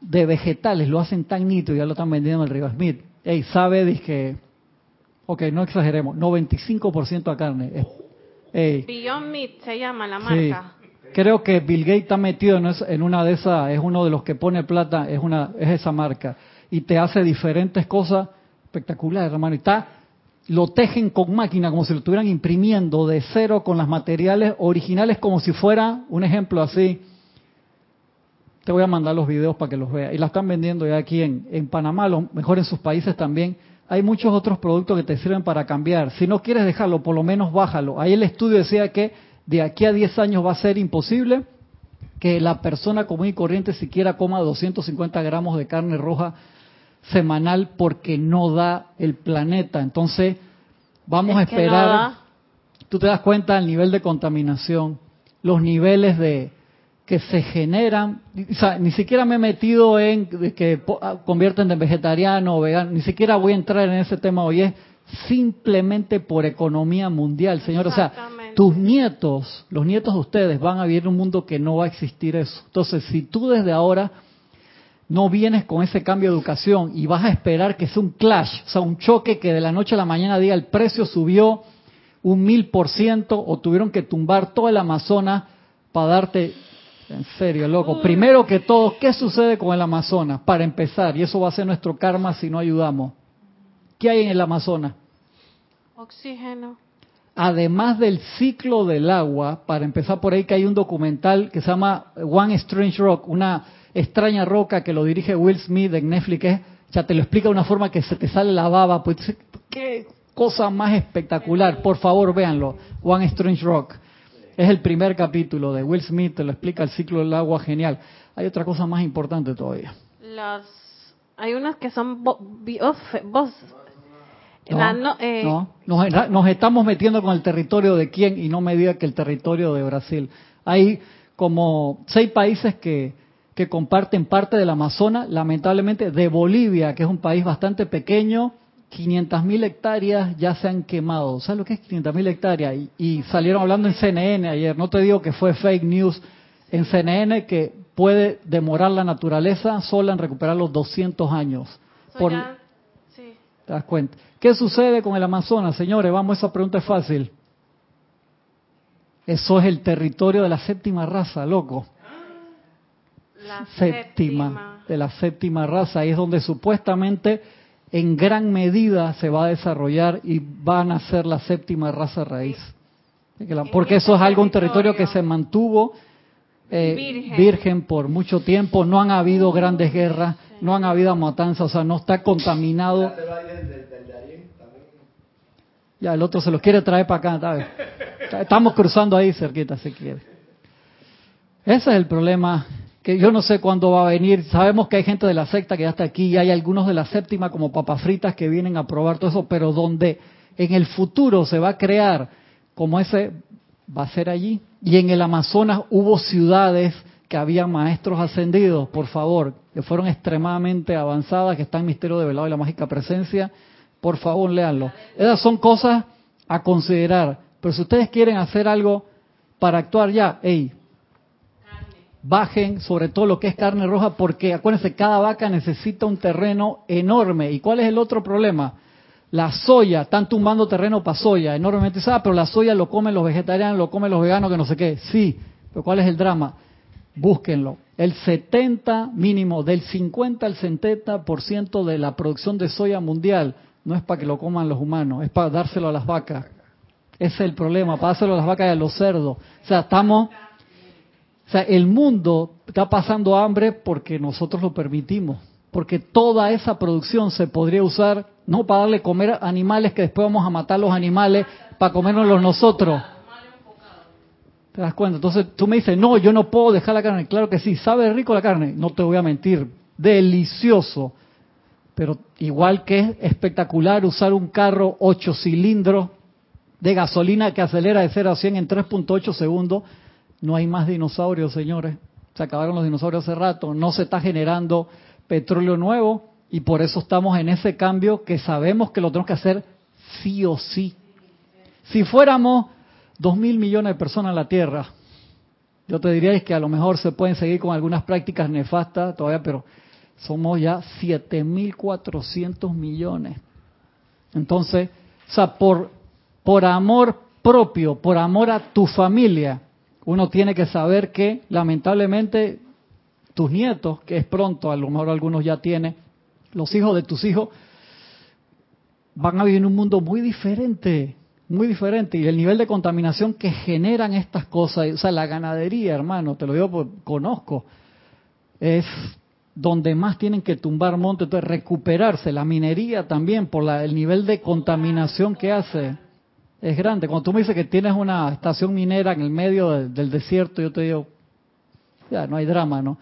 de vegetales, lo hacen tan nito, ya lo están vendiendo en el Río Smith. Ey, sabe, dije, ok, no exageremos, 95% a carne. Beyond Meat se llama la marca. Creo que Bill Gates está metido en una de esas, es uno de los que pone plata, es una es esa marca. Y te hace diferentes cosas espectaculares, hermano. Y está lo tejen con máquina como si lo estuvieran imprimiendo de cero con los materiales originales como si fuera un ejemplo así. Te voy a mandar los videos para que los veas. Y la están vendiendo ya aquí en, en Panamá, lo mejor en sus países también. Hay muchos otros productos que te sirven para cambiar. Si no quieres dejarlo, por lo menos bájalo. Ahí el estudio decía que de aquí a 10 años va a ser imposible que la persona común y corriente siquiera coma 250 gramos de carne roja semanal porque no da el planeta. Entonces, vamos a esperar. Tú te das cuenta del nivel de contaminación, los niveles de que se generan. ni siquiera me he metido en que ah, convierten de vegetariano o vegano, ni siquiera voy a entrar en ese tema hoy. Es simplemente por economía mundial, señor. O sea, tus nietos, los nietos de ustedes van a vivir en un mundo que no va a existir eso. Entonces, si tú desde ahora no vienes con ese cambio de educación y vas a esperar que sea un clash, o sea, un choque que de la noche a la mañana diga el precio subió un mil por ciento o tuvieron que tumbar toda el Amazonas para darte, en serio, loco. Primero que todo, ¿qué sucede con el Amazonas? Para empezar, y eso va a ser nuestro karma si no ayudamos. ¿Qué hay en el Amazonas? Oxígeno. Además del ciclo del agua, para empezar por ahí que hay un documental que se llama One Strange Rock, una extraña roca que lo dirige Will Smith en Netflix, ya te lo explica de una forma que se te sale la baba, pues qué cosa más espectacular, por favor véanlo, One Strange Rock. Es el primer capítulo de Will Smith, te lo explica el ciclo del agua, genial. Hay otra cosa más importante todavía. Las, hay unas que son vos, no, eh, no. Nos, nos, estamos metiendo con el territorio de quién y no me diga que el territorio de Brasil. Hay como seis países que que comparten parte del Amazonas, lamentablemente de Bolivia, que es un país bastante pequeño, 500.000 hectáreas ya se han quemado. ¿Sabes lo que es 500.000 hectáreas? Y, salieron hablando en CNN ayer, no te digo que fue fake news, en CNN que puede demorar la naturaleza sola en recuperar los 200 años. Por, sí. ¿Te das cuenta? ¿Qué sucede con el Amazonas, señores? Vamos, esa pregunta es fácil. Eso es el territorio de la séptima raza, loco séptima, de la séptima raza, y es donde supuestamente en gran medida se va a desarrollar y van a ser la séptima raza raíz. Porque eso es algo, un territorio que se mantuvo eh, virgen. por mucho tiempo, no han habido grandes guerras, no han habido matanzas, o sea, no está contaminado. Ya, el otro se los quiere traer para acá, Estamos cruzando ahí cerquita, si quiere. Ese es el problema que yo no sé cuándo va a venir. Sabemos que hay gente de la secta que ya está aquí y hay algunos de la séptima como papas fritas que vienen a probar todo eso, pero donde en el futuro se va a crear como ese va a ser allí. Y en el Amazonas hubo ciudades que había maestros ascendidos, por favor, que fueron extremadamente avanzadas, que están Misterio de Velado y la Mágica Presencia. Por favor, léanlo. Esas son cosas a considerar. Pero si ustedes quieren hacer algo para actuar ya, hey, bajen sobre todo lo que es carne roja, porque acuérdense, cada vaca necesita un terreno enorme. ¿Y cuál es el otro problema? La soya, están tumbando terreno para soya, enormemente ah, pero la soya lo comen los vegetarianos, lo comen los veganos, que no sé qué. Sí, pero ¿cuál es el drama? Búsquenlo. El 70 mínimo, del 50 al 70% de la producción de soya mundial no es para que lo coman los humanos, es para dárselo a las vacas. Ese es el problema, para dárselo a las vacas y a los cerdos. O sea, estamos, o sea, el mundo está pasando hambre porque nosotros lo permitimos, porque toda esa producción se podría usar no para darle comer animales que después vamos a matar los animales para comérnoslos nosotros. ¿Te das cuenta? Entonces tú me dices, no, yo no puedo dejar la carne. Claro que sí, sabe rico la carne, no te voy a mentir, delicioso. Pero igual que es espectacular usar un carro 8 cilindros de gasolina que acelera de 0 a 100 en 3.8 segundos, no hay más dinosaurios, señores. Se acabaron los dinosaurios hace rato, no se está generando petróleo nuevo y por eso estamos en ese cambio que sabemos que lo tenemos que hacer sí o sí. Si fuéramos dos mil millones de personas en la Tierra, yo te diría que a lo mejor se pueden seguir con algunas prácticas nefastas todavía, pero somos ya 7.400 millones. Entonces, o sea, por, por amor propio, por amor a tu familia, uno tiene que saber que lamentablemente tus nietos, que es pronto, a lo mejor algunos ya tienen, los hijos de tus hijos van a vivir en un mundo muy diferente, muy diferente. Y el nivel de contaminación que generan estas cosas, o sea, la ganadería, hermano, te lo digo porque conozco, es donde más tienen que tumbar monte, recuperarse. La minería también, por el nivel de contaminación que hace, es grande. Cuando tú me dices que tienes una estación minera en el medio del desierto, yo te digo, ya, no hay drama, ¿no?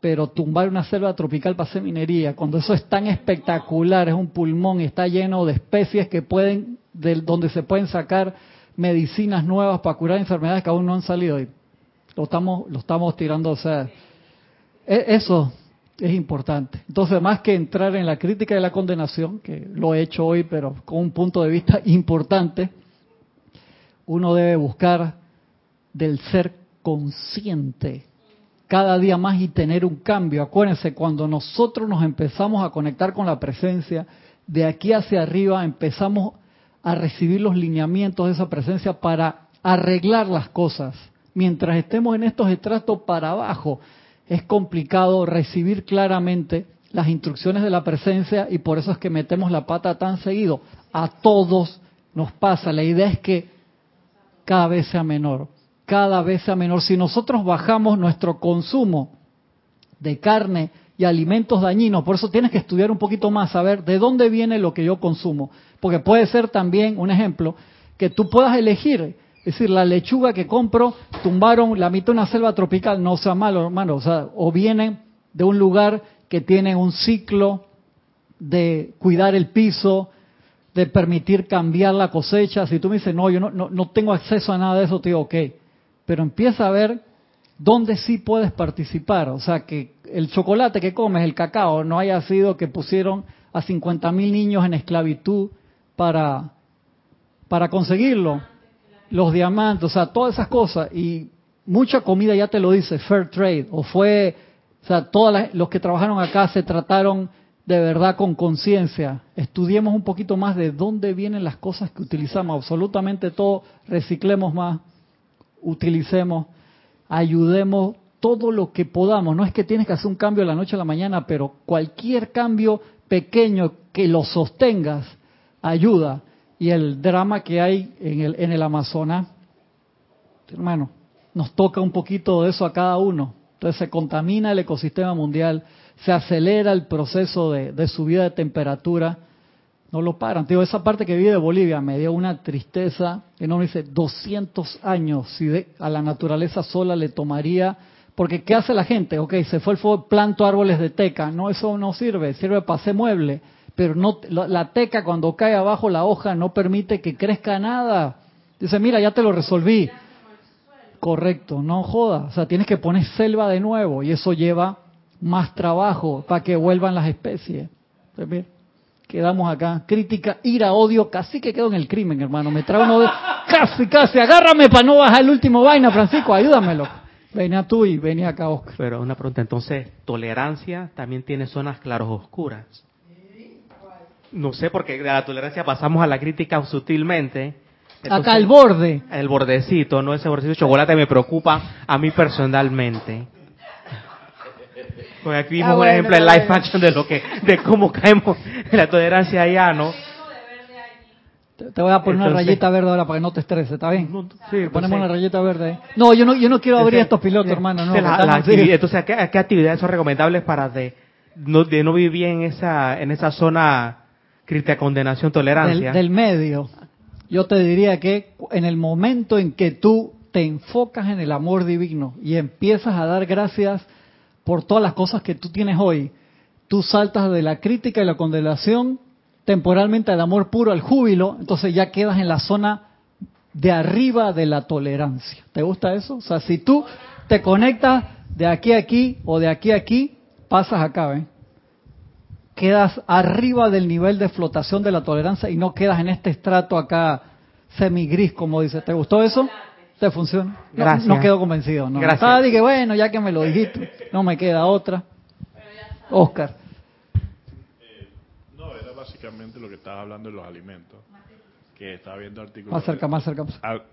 pero tumbar una selva tropical para hacer minería, cuando eso es tan espectacular, es un pulmón y está lleno de especies que pueden, de donde se pueden sacar medicinas nuevas para curar enfermedades que aún no han salido. Y lo estamos, lo estamos tirando, o sea, e, eso es importante. Entonces, más que entrar en la crítica y la condenación, que lo he hecho hoy, pero con un punto de vista importante, uno debe buscar del ser consciente cada día más y tener un cambio. Acuérdense, cuando nosotros nos empezamos a conectar con la presencia, de aquí hacia arriba empezamos a recibir los lineamientos de esa presencia para arreglar las cosas. Mientras estemos en estos estratos para abajo, es complicado recibir claramente las instrucciones de la presencia y por eso es que metemos la pata tan seguido. A todos nos pasa. La idea es que cada vez sea menor cada vez sea menor. Si nosotros bajamos nuestro consumo de carne y alimentos dañinos, por eso tienes que estudiar un poquito más, saber de dónde viene lo que yo consumo. Porque puede ser también, un ejemplo, que tú puedas elegir, es decir, la lechuga que compro, tumbaron la mitad de una selva tropical, no sea malo, hermano, o sea, o de un lugar que tiene un ciclo de cuidar el piso, de permitir cambiar la cosecha. Si tú me dices, no, yo no, no, no tengo acceso a nada de eso, te digo, ok, pero empieza a ver dónde sí puedes participar. O sea, que el chocolate que comes, el cacao, no haya sido que pusieron a 50 mil niños en esclavitud para, para conseguirlo. Los diamantes, o sea, todas esas cosas. Y mucha comida ya te lo dice, fair trade. O fue, o sea, todos los que trabajaron acá se trataron de verdad con conciencia. Estudiemos un poquito más de dónde vienen las cosas que utilizamos. Absolutamente todo, reciclemos más utilicemos, ayudemos todo lo que podamos. No es que tienes que hacer un cambio de la noche a la mañana, pero cualquier cambio pequeño que lo sostengas ayuda. Y el drama que hay en el, en el Amazonas, hermano, nos toca un poquito de eso a cada uno. Entonces se contamina el ecosistema mundial, se acelera el proceso de, de subida de temperatura no lo paran. Digo, esa parte que vive de Bolivia me dio una tristeza enorme. Dice, 200 años, si a la naturaleza sola le tomaría... Porque ¿qué hace la gente? Ok, se fue el fuego, planto árboles de teca. No, eso no sirve, sirve para hacer mueble. Pero no, la teca cuando cae abajo la hoja no permite que crezca nada. Dice, mira, ya te lo resolví. Correcto, no joda. O sea, tienes que poner selva de nuevo y eso lleva más trabajo para que vuelvan las especies. Entonces, quedamos acá. Crítica, ira, odio, casi que quedo en el crimen, hermano. Me trae uno de... Casi, casi, agárrame para no bajar el último vaina, Francisco, ayúdamelo. Venía tú y venía acá, Oscar. Pero una pregunta, entonces, ¿tolerancia también tiene zonas claros oscuras? No sé, porque de la tolerancia pasamos a la crítica sutilmente. acá el borde. El bordecito, no ese bordecito de chocolate me preocupa a mí personalmente. Pues aquí vimos ah, un ejemplo en live action de lo que, de cómo caemos en la tolerancia allá, ¿no? Te voy a poner una rayita verde ahora para que no te estreses, ¿está bien? sí, pues ponemos una rayita verde. No, yo no, yo no quiero abrir estos pilotos, hermano. No, entonces, ¿qué, actividades son recomendables para de no, de no vivir en esa, en esa zona crítica condenación, tolerancia? del medio. Yo te diría que en el momento en que tú te enfocas en el amor divino y empiezas a dar gracias por todas las cosas que tú tienes hoy, tú saltas de la crítica y la condenación temporalmente al amor puro, al júbilo, entonces ya quedas en la zona de arriba de la tolerancia. ¿Te gusta eso? O sea, si tú te conectas de aquí a aquí o de aquí a aquí, pasas acá, ¿ven? Quedas arriba del nivel de flotación de la tolerancia y no quedas en este estrato acá semigris, como dice. ¿Te gustó eso? ¿Te funciona? Gracias. No, quedo convencido, ¿no? Gracias. Ah, dije, bueno, ya que me lo dijiste, no me queda otra. Oscar. lo que estaba hablando de los alimentos, que estaba viendo artículos, más cerca, más cerca.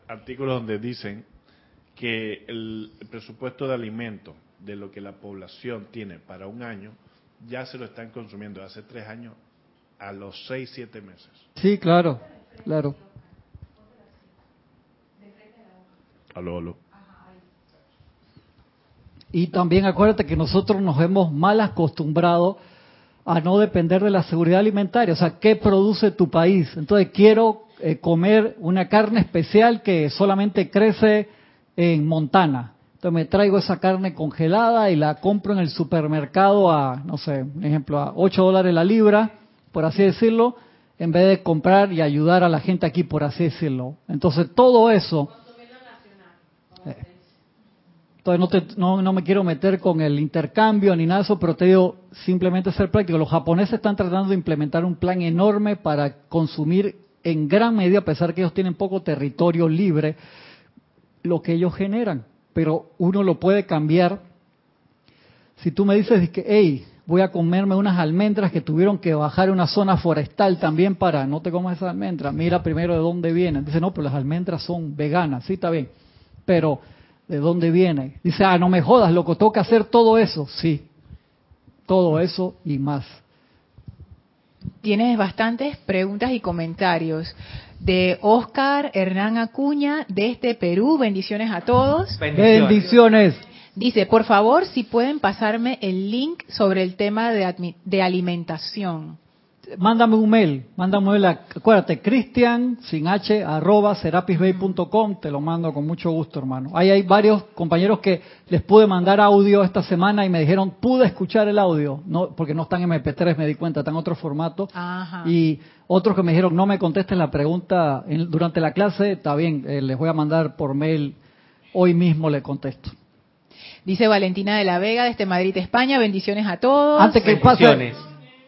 artículos donde dicen que el, presupuesto de alimentos de lo que la población tiene para un año ya se lo están consumiendo hace tres años a los seis, siete meses. Sí, claro, claro. Aló, Y también acuérdate que nosotros nos hemos mal acostumbrado a no depender de la seguridad alimentaria. O sea, ¿qué produce tu país? Entonces, quiero eh, comer una carne especial que solamente crece en Montana. Entonces, me traigo esa carne congelada y la compro en el supermercado a, no sé, un ejemplo, a 8 dólares la libra, por así decirlo, en vez de comprar y ayudar a la gente aquí, por así decirlo. Entonces, todo eso entonces no, no, me quiero meter con el intercambio ni nada de eso, pero te digo simplemente ser práctico. Los japoneses están tratando de implementar un plan enorme para consumir en gran medida, a pesar que ellos tienen poco territorio libre, lo que ellos generan. Pero uno lo puede cambiar. Si tú me dices que, hey, voy a comerme unas almendras que tuvieron que bajar una zona forestal también para, no te comas esas almendras, mira primero de dónde vienen. Dice, no, pero las almendras son veganas, sí, está bien. Pero ¿De dónde viene? Dice, ah, no me jodas, loco, toca hacer todo eso. Sí, todo eso y más. Tienes bastantes preguntas y comentarios de Oscar Hernán Acuña desde Perú. Bendiciones a todos. Bendiciones. Dice, por favor, si pueden pasarme el link sobre el tema de, de alimentación mándame un mail, mándame un mail, acuérdate, cristian, sin h, arroba, serapisbay.com, te lo mando con mucho gusto, hermano. Ahí hay varios compañeros que les pude mandar audio esta semana y me dijeron, pude escuchar el audio, no porque no están en MP3, me di cuenta, están en otro formato. Y otros que me dijeron, no me contesten la pregunta durante la clase, está bien, eh, les voy a mandar por mail, hoy mismo le contesto. Dice Valentina de la Vega desde Madrid, España, bendiciones a todos. Antes que pase,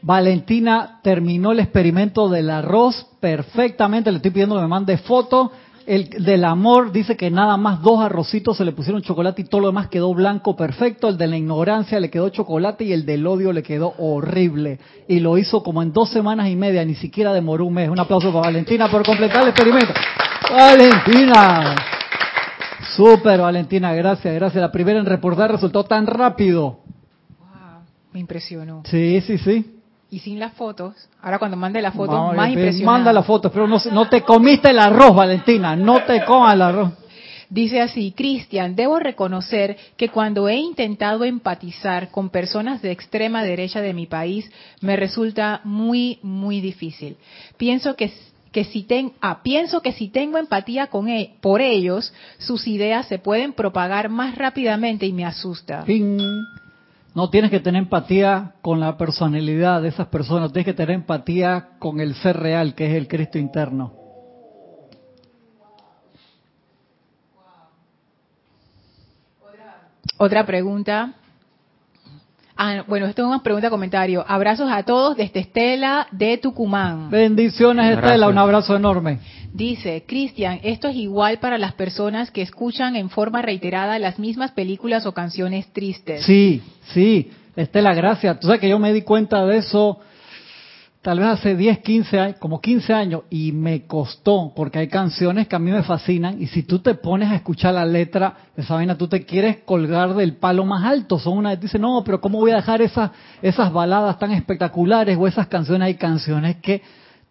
Valentina terminó el experimento del arroz perfectamente. Le estoy pidiendo que me mande foto. El del amor dice que nada más dos arrocitos se le pusieron chocolate y todo lo demás quedó blanco perfecto. El de la ignorancia le quedó chocolate y el del odio le quedó horrible. Y lo hizo como en dos semanas y media, ni siquiera demoró un mes. Un aplauso para Valentina por completar el experimento. Valentina. Súper, Valentina, gracias, gracias. La primera en reportar resultó tan rápido. Wow, me impresionó. Sí, sí, sí y sin las fotos. Ahora cuando mande la foto, más impresionante. Manda la foto, pero no, no te comiste el arroz, Valentina, no te comas el arroz. Dice así, Cristian, debo reconocer que cuando he intentado empatizar con personas de extrema derecha de mi país, me resulta muy, muy difícil. Pienso que, que si ten, ah, pienso que si tengo empatía con e, por ellos, sus ideas se pueden propagar más rápidamente y me asusta. No tienes que tener empatía con la personalidad de esas personas, tienes que tener empatía con el ser real, que es el Cristo interno. Otra pregunta Ah, bueno, esto es una pregunta comentario. Abrazos a todos desde Estela de Tucumán. Bendiciones Estela, un abrazo enorme. Dice, Cristian, esto es igual para las personas que escuchan en forma reiterada las mismas películas o canciones tristes. Sí, sí, Estela, gracias. Tú sabes que yo me di cuenta de eso tal vez hace 10, 15 años, como 15 años, y me costó, porque hay canciones que a mí me fascinan, y si tú te pones a escuchar la letra, esa vaina tú te quieres colgar del palo más alto. Son una, dice, no, pero ¿cómo voy a dejar esas, esas baladas tan espectaculares o esas canciones? Hay canciones que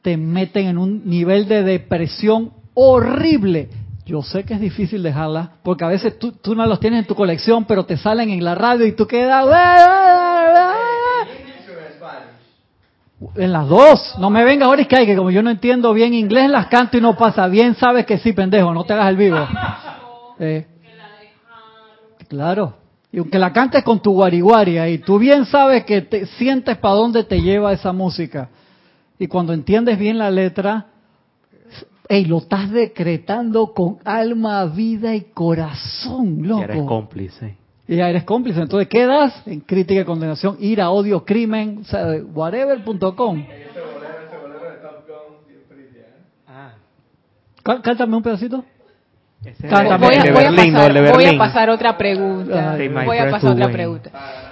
te meten en un nivel de depresión horrible. Yo sé que es difícil dejarlas, porque a veces tú, tú no los tienes en tu colección, pero te salen en la radio y tú quedas... En las dos. No me venga ahora y que, que como yo no entiendo bien inglés, las canto y no pasa. Bien sabes que sí, pendejo, no te hagas el vivo. Eh, claro. Y aunque la cantes con tu guariguari y tú bien sabes que te sientes para dónde te lleva esa música. Y cuando entiendes bien la letra, hey, lo estás decretando con alma, vida y corazón, loco. eres cómplice. Y ya eres cómplice. Entonces quedas en crítica y condenación, ira, odio, crimen, o sea, whatever.com. Ah. Cántame un pedacito. Cántame. Voy, a, voy, a pasar, voy a pasar otra pregunta. Voy a pasar otra pregunta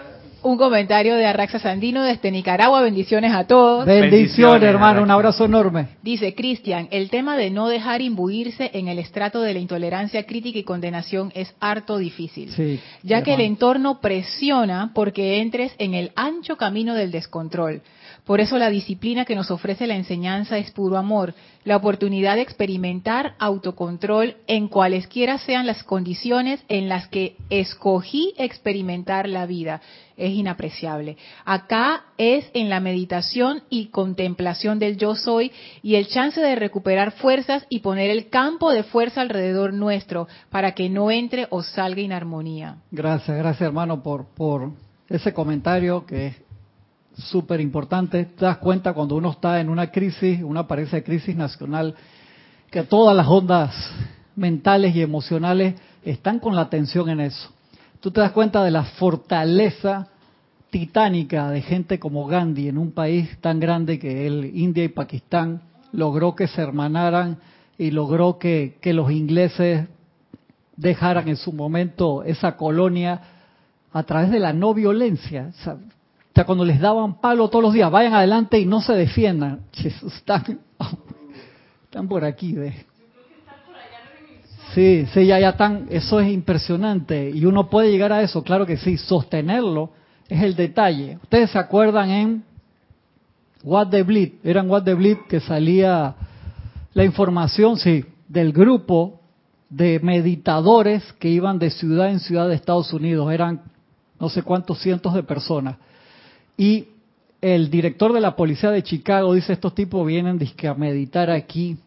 un comentario de Arraxa Sandino desde Nicaragua. Bendiciones a todos. Bendiciones, hermano. Un abrazo enorme. Dice Cristian, el tema de no dejar imbuirse en el estrato de la intolerancia crítica y condenación es harto difícil, sí, ya que el entorno presiona porque entres en el ancho camino del descontrol. Por eso la disciplina que nos ofrece la enseñanza es puro amor, la oportunidad de experimentar autocontrol en cualesquiera sean las condiciones en las que escogí experimentar la vida. Es inapreciable. Acá es en la meditación y contemplación del yo soy y el chance de recuperar fuerzas y poner el campo de fuerza alrededor nuestro para que no entre o salga inarmonía. Gracias, gracias hermano por, por ese comentario que es súper importante. Te das cuenta cuando uno está en una crisis, una pareja de crisis nacional, que todas las ondas mentales y emocionales están con la atención en eso. Tú te das cuenta de la fortaleza titánica de gente como Gandhi en un país tan grande que el India y Pakistán logró que se hermanaran y logró que, que los ingleses dejaran en su momento esa colonia a través de la no violencia sea, cuando les daban palo todos los días, vayan adelante y no se defiendan. Están, están por aquí, ¿ves? Sí, sí, ya, ya están, eso es impresionante. Y uno puede llegar a eso, claro que sí, sostenerlo es el detalle. Ustedes se acuerdan en What the Bleed, eran What the Bleed que salía la información, sí, del grupo de meditadores que iban de ciudad en ciudad de Estados Unidos, eran no sé cuántos cientos de personas. Y el director de la policía de Chicago dice, estos tipos vienen a meditar aquí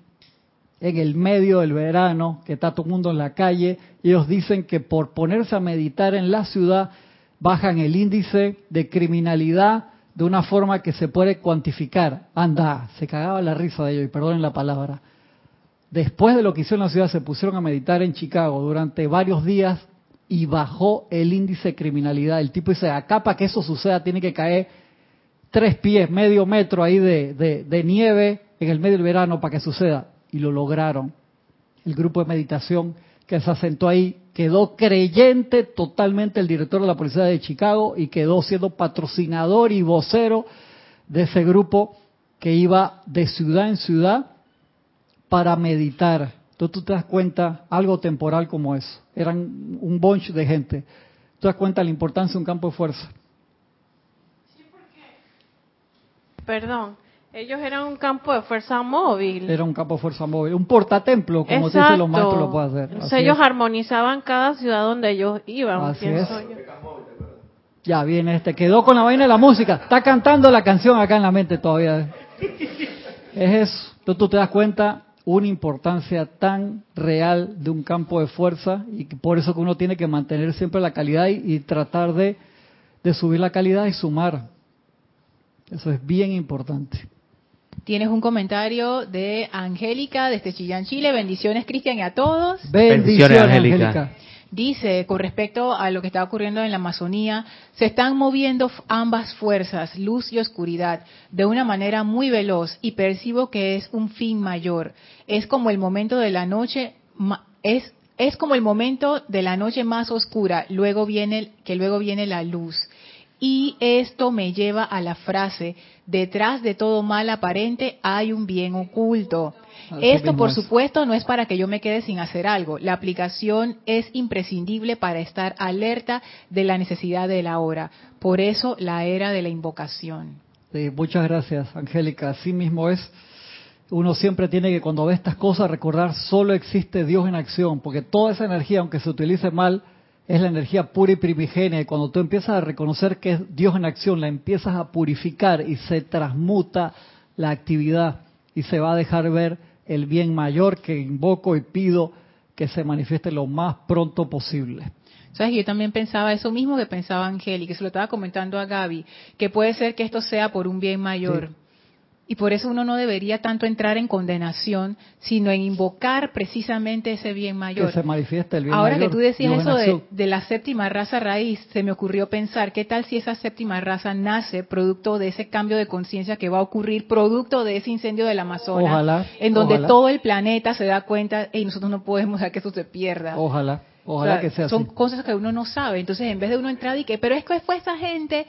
en el medio del verano, que está todo el mundo en la calle, y ellos dicen que por ponerse a meditar en la ciudad bajan el índice de criminalidad de una forma que se puede cuantificar. Anda, se cagaba la risa de ellos, y perdonen la palabra. Después de lo que hicieron en la ciudad, se pusieron a meditar en Chicago durante varios días y bajó el índice de criminalidad. El tipo dice, acá para que eso suceda tiene que caer tres pies, medio metro ahí de, de, nieve en el medio del verano para que suceda. Y lo lograron. El grupo de meditación que se asentó ahí quedó creyente totalmente el director de la policía de Chicago y quedó siendo patrocinador y vocero de ese grupo que iba de ciudad en ciudad para meditar entonces tú te das cuenta, algo temporal como eso, eran un bunch de gente, tú te das cuenta la importancia de un campo de fuerza. Perdón, ellos eran un campo de fuerza móvil. Era un campo de fuerza móvil, un portatemplo, como dicen los maestros lo puede hacer. ellos armonizaban cada ciudad donde ellos iban. Así es. Ya viene este, quedó con la vaina de la música, está cantando la canción acá en la mente todavía. Es eso. Entonces tú te das cuenta una importancia tan real de un campo de fuerza y por eso que uno tiene que mantener siempre la calidad y, tratar de, subir la calidad y sumar. Eso es bien importante. Tienes un comentario de Angélica desde Chillán, Chile. Bendiciones, Cristian, y a todos. Bendiciones, Angélica. Dice, con respecto a lo que está ocurriendo en la Amazonía, se están moviendo ambas fuerzas, luz y oscuridad, de una manera muy veloz y percibo que es un fin mayor. Es como el momento de la noche, es, es como el momento de la noche más oscura, luego viene, que luego viene la luz. Y esto me lleva a la frase, detrás de todo mal aparente hay un bien oculto. Esto, por supuesto, no es para que yo me quede sin hacer algo. La aplicación es imprescindible para estar alerta de la necesidad de la hora. Por eso, la era de la invocación. muchas gracias, Angélica. Así mismo es. Uno siempre tiene que, cuando ve estas cosas, recordar solo existe Dios en acción, porque toda esa energía, aunque se utilice mal, es la energía pura y primigenia. Y cuando tú empiezas a reconocer que es Dios en acción, la empiezas a purificar y se transmuta la actividad y se va a dejar ver el bien mayor que invoco y pido que se manifieste lo más pronto posible. ¿Sabes? Yo también pensaba eso mismo que pensaba Angélica, que se lo estaba comentando a Gaby, que puede ser que esto sea por un bien mayor. Y por eso uno no debería tanto entrar en condenación, sino en invocar precisamente ese bien mayor. Que se manifieste el bien Ahora que tú decías eso de, de, la séptima raza raíz, se me ocurrió pensar, ¿qué tal si esa séptima raza nace producto de ese cambio de conciencia que va a ocurrir, producto de ese incendio del Amazonas, ojalá, en donde todo el planeta se da cuenta y nosotros no podemos dejar que eso se pierda? Ojalá, ojalá que sea Son cosas que uno no sabe. Entonces, en vez de uno entrar y que, pero es que fue esa gente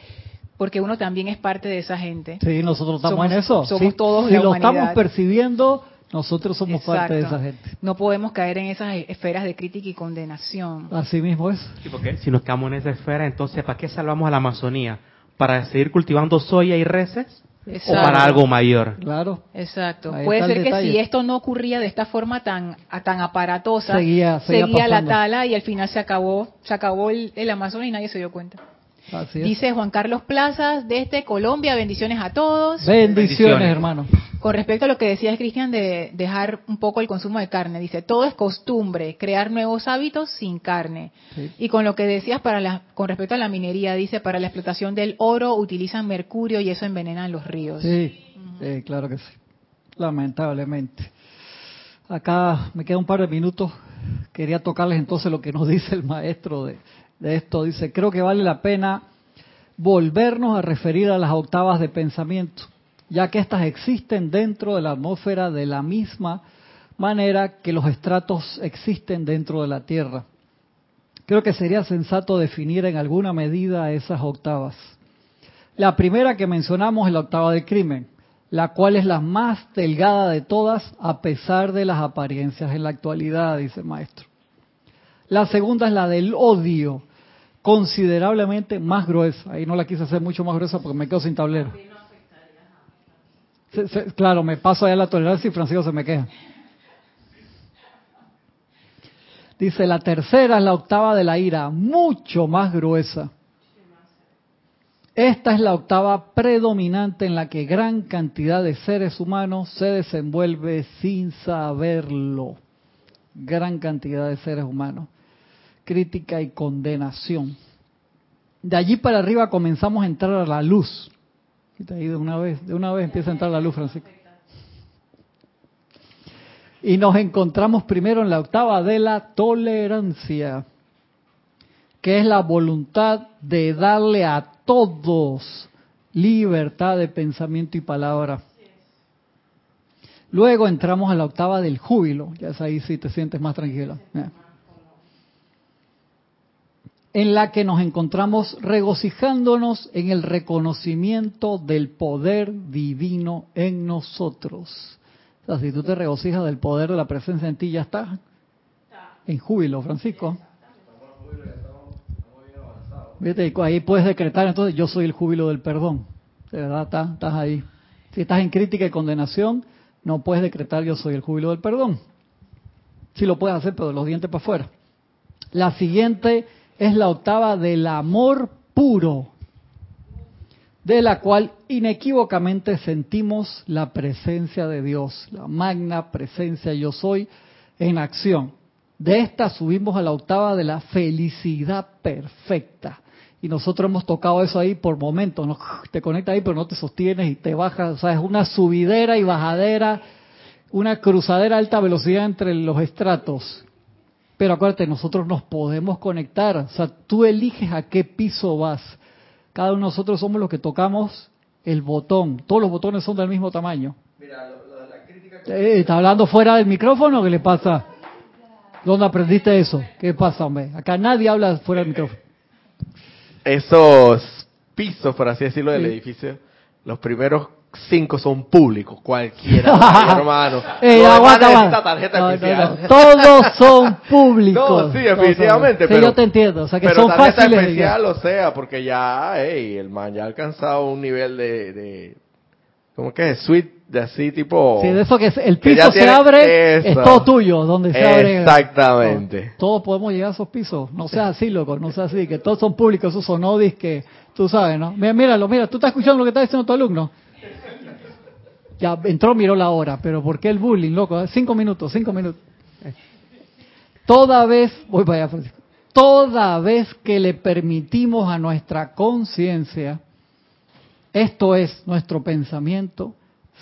porque uno también es parte de esa gente. Sí, nosotros estamos en eso. Somos todos Si lo estamos percibiendo, nosotros somos parte de esa gente. No podemos caer en esas esferas de crítica y condenación. Así mismo es. Sí, porque si nos quedamos en esa esfera, entonces, ¿para qué salvamos a la Amazonía? ¿Para seguir cultivando soya y reses? ¿O para algo mayor? Claro. Exacto. Puede ser que si esto no ocurría de esta forma tan tan aparatosa, seguía, la tala y al final se acabó se acabó el, el Amazonas y nadie se dio cuenta. Dice Juan Carlos Plazas desde Colombia, bendiciones a todos. Bendiciones, hermano. Con respecto a lo que decías, Cristian, de dejar un poco el consumo de carne, dice, todo es costumbre, crear nuevos hábitos sin carne. Y con lo que decías para la, con respecto a la minería, dice, para la explotación del oro utilizan mercurio y eso envenena los ríos. Sí, claro que sí. Lamentablemente. Acá me queda un par de minutos. Quería tocarles entonces lo que nos dice el maestro de, de esto. Dice, creo que vale la pena volvernos a referir a las octavas de pensamiento, ya que éstas existen dentro de la atmósfera de la misma manera que los estratos existen dentro de la Tierra. Creo que sería sensato definir en alguna medida esas octavas. La primera que mencionamos es la octava del crimen, la cual es la más delgada de todas a pesar de las apariencias en la actualidad, dice el maestro. La segunda es la del odio, considerablemente más gruesa. Ahí no la quise hacer mucho más gruesa porque me quedo sin tablero. claro, me paso allá la tolerancia y Francisco se me queja. Dice, la tercera es la octava de la ira, mucho más gruesa. Esta es la octava predominante en la que gran cantidad de seres humanos se desenvuelve sin saberlo. Gran cantidad de seres humanos crítica y condenación. De allí para arriba comenzamos a entrar a la luz. de una vez, de una vez empieza a entrar la luz, Francisco. Y nos encontramos primero en la octava de la tolerancia, que es la voluntad de darle a todos libertad de pensamiento y palabra. Luego entramos a la octava del júbilo, ya es ahí si te sientes más tranquilo en la que nos encontramos regocijándonos en el reconocimiento del poder divino en nosotros. O sea, si tú te regocijas del poder de la presencia en ti, ya estás en júbilo, Francisco. Viste, ahí puedes decretar entonces, yo soy el júbilo del perdón. De verdad, estás, estás ahí. Si estás en crítica y condenación, no puedes decretar yo soy el júbilo del perdón. Sí lo puedes hacer, pero los dientes para afuera. La siguiente es la octava del amor puro, de la cual inequívocamente sentimos la presencia de Dios, la magna presencia yo soy en acción. De esta subimos a la octava de la felicidad perfecta. Y nosotros hemos tocado eso ahí por momentos, ¿no? te conectas ahí pero no te sostienes y te bajas, o sea, es una subidera y bajadera, una cruzadera a alta velocidad entre los estratos. Pero acuérdate, nosotros nos podemos conectar. O sea, tú eliges a qué piso vas. Cada uno de nosotros somos los que tocamos el botón. Todos los botones son del mismo tamaño. Mira, lo, de la crítica... Eh, ¿Está hablando fuera del micrófono? ¿Qué le pasa? ¿Dónde aprendiste eso? ¿Qué pasa, hombre? Acá nadie habla fuera del micrófono. Esos pisos, por así decirlo, del edificio, los primeros cinco son públicos, cualquiera, hermano. Ey, aguanta, tarjeta especial. Todos son públicos. No, sí, definitivamente. pero, yo te entiendo. O sea, que pero son tarjeta especial, o sea, porque ya, hey, el man ya ha alcanzado un nivel de, de ¿cómo que es? Suite de así tipo... Sí, de eso que el piso se abre, es todo tuyo, donde se abre. Exactamente. Todos podemos llegar a esos pisos. No sea así, loco, no sea así, que todos son públicos, esos sonodis que tú sabes, ¿no? Mira, míralo, mira, tú estás escuchando lo que está diciendo tu alumno. Ya entró, miró la hora, pero ¿por qué el bullying, loco? Cinco minutos, cinco minutos. Toda vez, voy para allá, Francisco. Toda vez que le permitimos a nuestra conciencia, esto es nuestro pensamiento,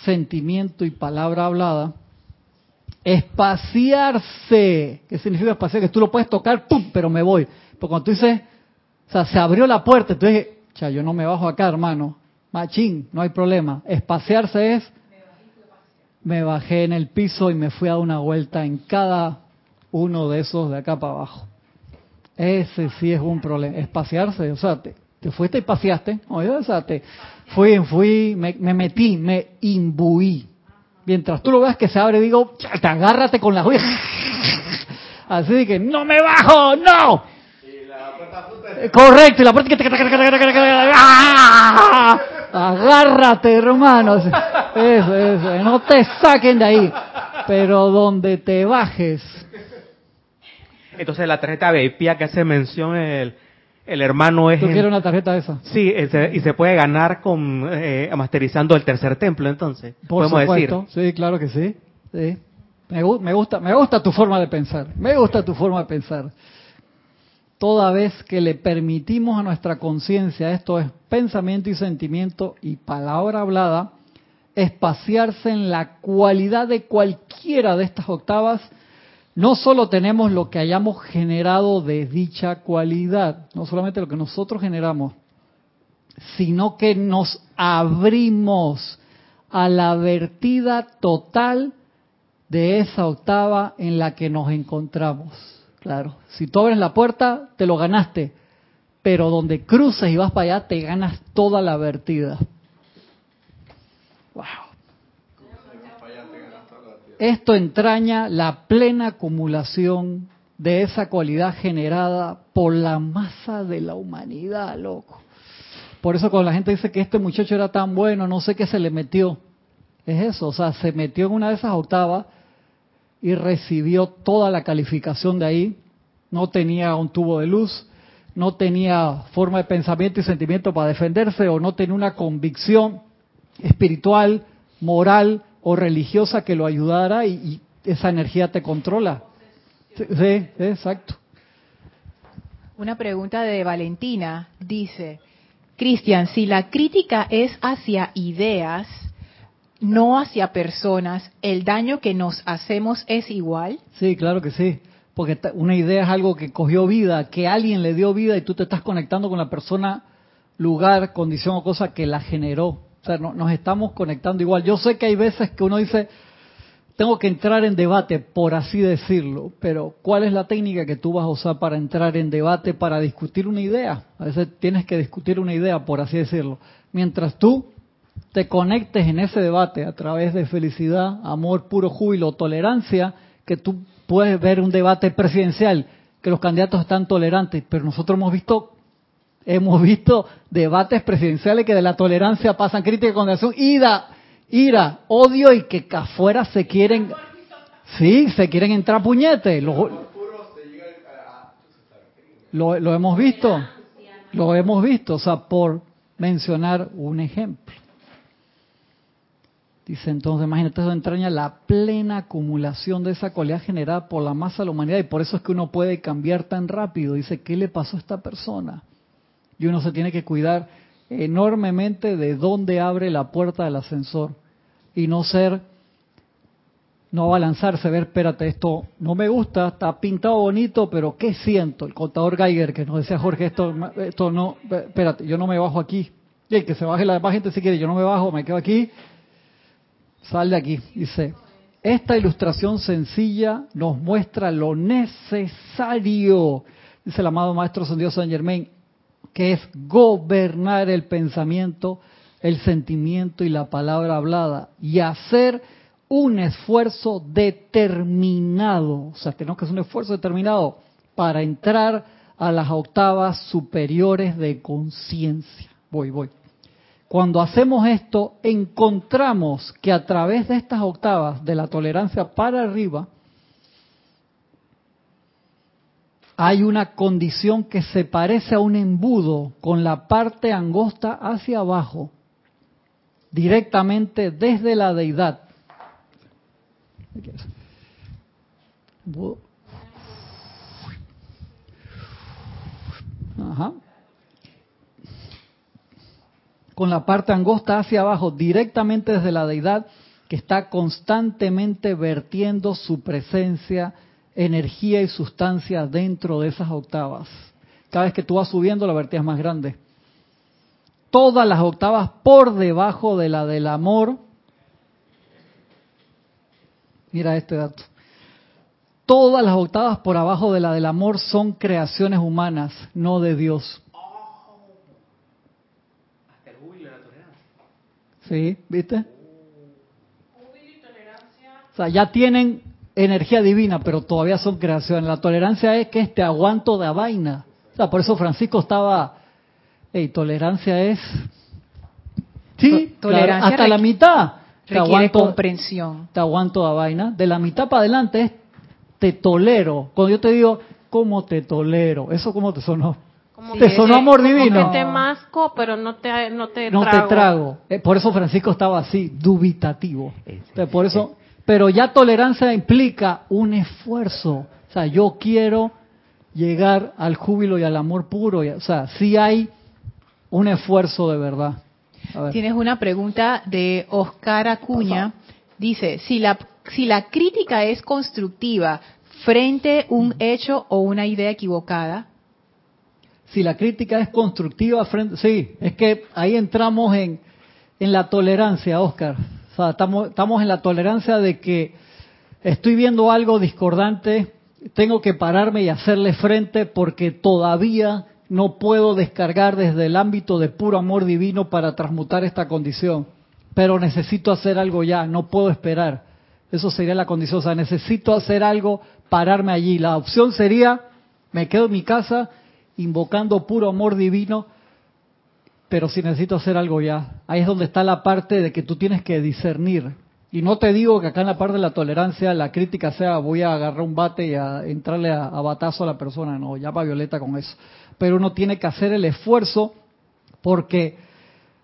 sentimiento y palabra hablada, espaciarse. ¿Qué significa espaciar? Que tú lo puedes tocar, ¡pum! pero me voy. Porque cuando tú dices, o sea, se abrió la puerta, entonces, ya, yo no me bajo acá, hermano. Machín, no hay problema. Espaciarse es me bajé en el piso y me fui a una vuelta en cada uno de esos de acá para abajo. Ese sí es un problema, espaciarse, o sea, te, fuiste y paseaste, o sea, te fui, fui, me, metí, me imbuí. Mientras tú lo veas que se abre, digo, te agárrate con la huellas. Así que, no me bajo, no. Correcto, y la puerta que Agárrate, hermanos. Eso, eso. No te saquen de ahí. Pero donde te bajes. Entonces la tarjeta VIP que hace mención el, el hermano es... ¿Tú una tarjeta esa? Sí, y se puede ganar con eh, masterizando el tercer templo, entonces. Por podemos supuesto. Sí, claro que sí. me, gusta, me gusta tu forma de pensar. Me gusta tu forma de pensar toda vez que le permitimos a nuestra conciencia, esto es pensamiento y sentimiento y palabra hablada, espaciarse en la cualidad de cualquiera de estas octavas, no solo tenemos lo que hayamos generado de dicha cualidad, no solamente lo que nosotros generamos, sino que nos abrimos a la vertida total de esa octava en la que nos encontramos. Claro, si tú abres la puerta, te lo ganaste, pero donde cruces y vas para allá, te ganas toda la vertida. Wow. Esto entraña la plena acumulación de esa cualidad generada por la masa de la humanidad, loco. Por eso cuando la gente dice que este muchacho era tan bueno, no sé qué se le metió. Es eso, o sea, se metió en una de esas octavas y recibió toda la calificación de ahí. No tenía un tubo de luz, no tenía forma de pensamiento y sentimiento para defenderse o no tenía una convicción espiritual, moral o religiosa que lo ayudara y, esa energía te controla. Sí, exacto. Una pregunta de Valentina dice, Cristian, si la crítica es hacia ideas, no hacia personas, ¿el daño que nos hacemos es igual? Sí, claro que sí. Porque una idea es algo que cogió vida, que alguien le dio vida y tú te estás conectando con la persona, lugar, condición o cosa que la generó. O sea, nos estamos conectando igual. Yo sé que hay veces que uno dice, tengo que entrar en debate, por así decirlo, pero ¿cuál es la técnica que tú vas a usar para entrar en debate, para discutir una idea? A veces tienes que discutir una idea, por así decirlo. Mientras tú te conectes en ese debate a través de felicidad, amor, puro júbilo, tolerancia, que tú puedes ver un debate presidencial, que los candidatos están tolerantes, pero nosotros hemos visto hemos visto debates presidenciales que de la tolerancia pasan crítica, condenación, ira, ira, odio y que afuera se quieren, sí, se quieren entrar puñetes. Lo, lo hemos visto, lo hemos visto, o sea, por mencionar un ejemplo. Dice entonces, imagínate, eso entraña la plena acumulación de esa cualidad generada por la masa de la humanidad y por eso es que uno puede cambiar tan rápido. Dice, ¿qué le pasó a esta persona? Y uno se tiene que cuidar enormemente de dónde abre la puerta del ascensor y no ser no va a lanzarse a ver, espérate, esto no me gusta, está pintado bonito, pero ¿qué siento? El contador Geiger que nos decía Jorge, esto, esto no, espérate, yo no me bajo aquí. Y el que se baje la demás gente si quiere, yo no me bajo, me quedo aquí, sal de aquí. Dice, esta ilustración sencilla nos muestra lo necesario, dice el amado Maestro Dios San Germain, que es gobernar el pensamiento, el sentimiento y la palabra hablada y hacer un esfuerzo determinado, o sea, tenemos que hacer un esfuerzo determinado para entrar a las octavas superiores de conciencia. Voy, voy. Cuando hacemos esto, encontramos que a través de estas octavas de la tolerancia para arriba, hay una condición que se parece a un embudo con la parte angosta hacia abajo, directamente desde la deidad. Ajá con la parte angosta hacia abajo, directamente desde la deidad que está constantemente vertiendo su presencia, energía y sustancia dentro de esas octavas. Cada vez que tú vas subiendo, la vertías más grande. Todas las octavas por debajo de la del amor. Mira este dato. Todas las octavas por abajo de la del amor son creaciones humanas, no de Dios. Sí, ¿viste? O sea, ya tienen energía divina, pero todavía son creaciones. La tolerancia es que este aguanto de vaina. O sea, por eso Francisco estaba, hey, tolerancia es... Sí, tolerancia hasta la mitad. Te aguanto, comprensión. Te aguanto de vaina. De la mitad para adelante es te tolero. Cuando yo te digo, ¿cómo te tolero? ¿Eso cómo te sonó? Te sonó amor divino. Como que te masco, pero no te, no te no te trago. Eh, por eso Francisco estaba así, dubitativo. por eso, pero ya tolerancia implica un esfuerzo. O sea, yo quiero llegar al júbilo y al amor puro. O sea, sí hay un esfuerzo de verdad. Tienes una pregunta de Oscar Acuña. Dice, si la, si la crítica es constructiva frente a un hecho o una idea equivocada, si la crítica es constructiva, frente, sí, es que ahí entramos en, en la tolerancia, Oscar. O sea, estamos, estamos en la tolerancia de que estoy viendo algo discordante, tengo que pararme y hacerle frente porque todavía no puedo descargar desde el ámbito de puro amor divino para transmutar esta condición. Pero necesito hacer algo ya, no puedo esperar. Eso sería la condición. O sea, necesito hacer algo, pararme allí. La opción sería, me quedo en mi casa invocando puro amor divino, pero si necesito hacer algo ya. Ahí es donde está la parte de que tú tienes que discernir. Y no te digo que acá en la parte de la tolerancia la crítica sea voy a agarrar un bate y a entrarle a, batazo a la persona, no, ya va Violeta con eso. Pero uno tiene que hacer el esfuerzo porque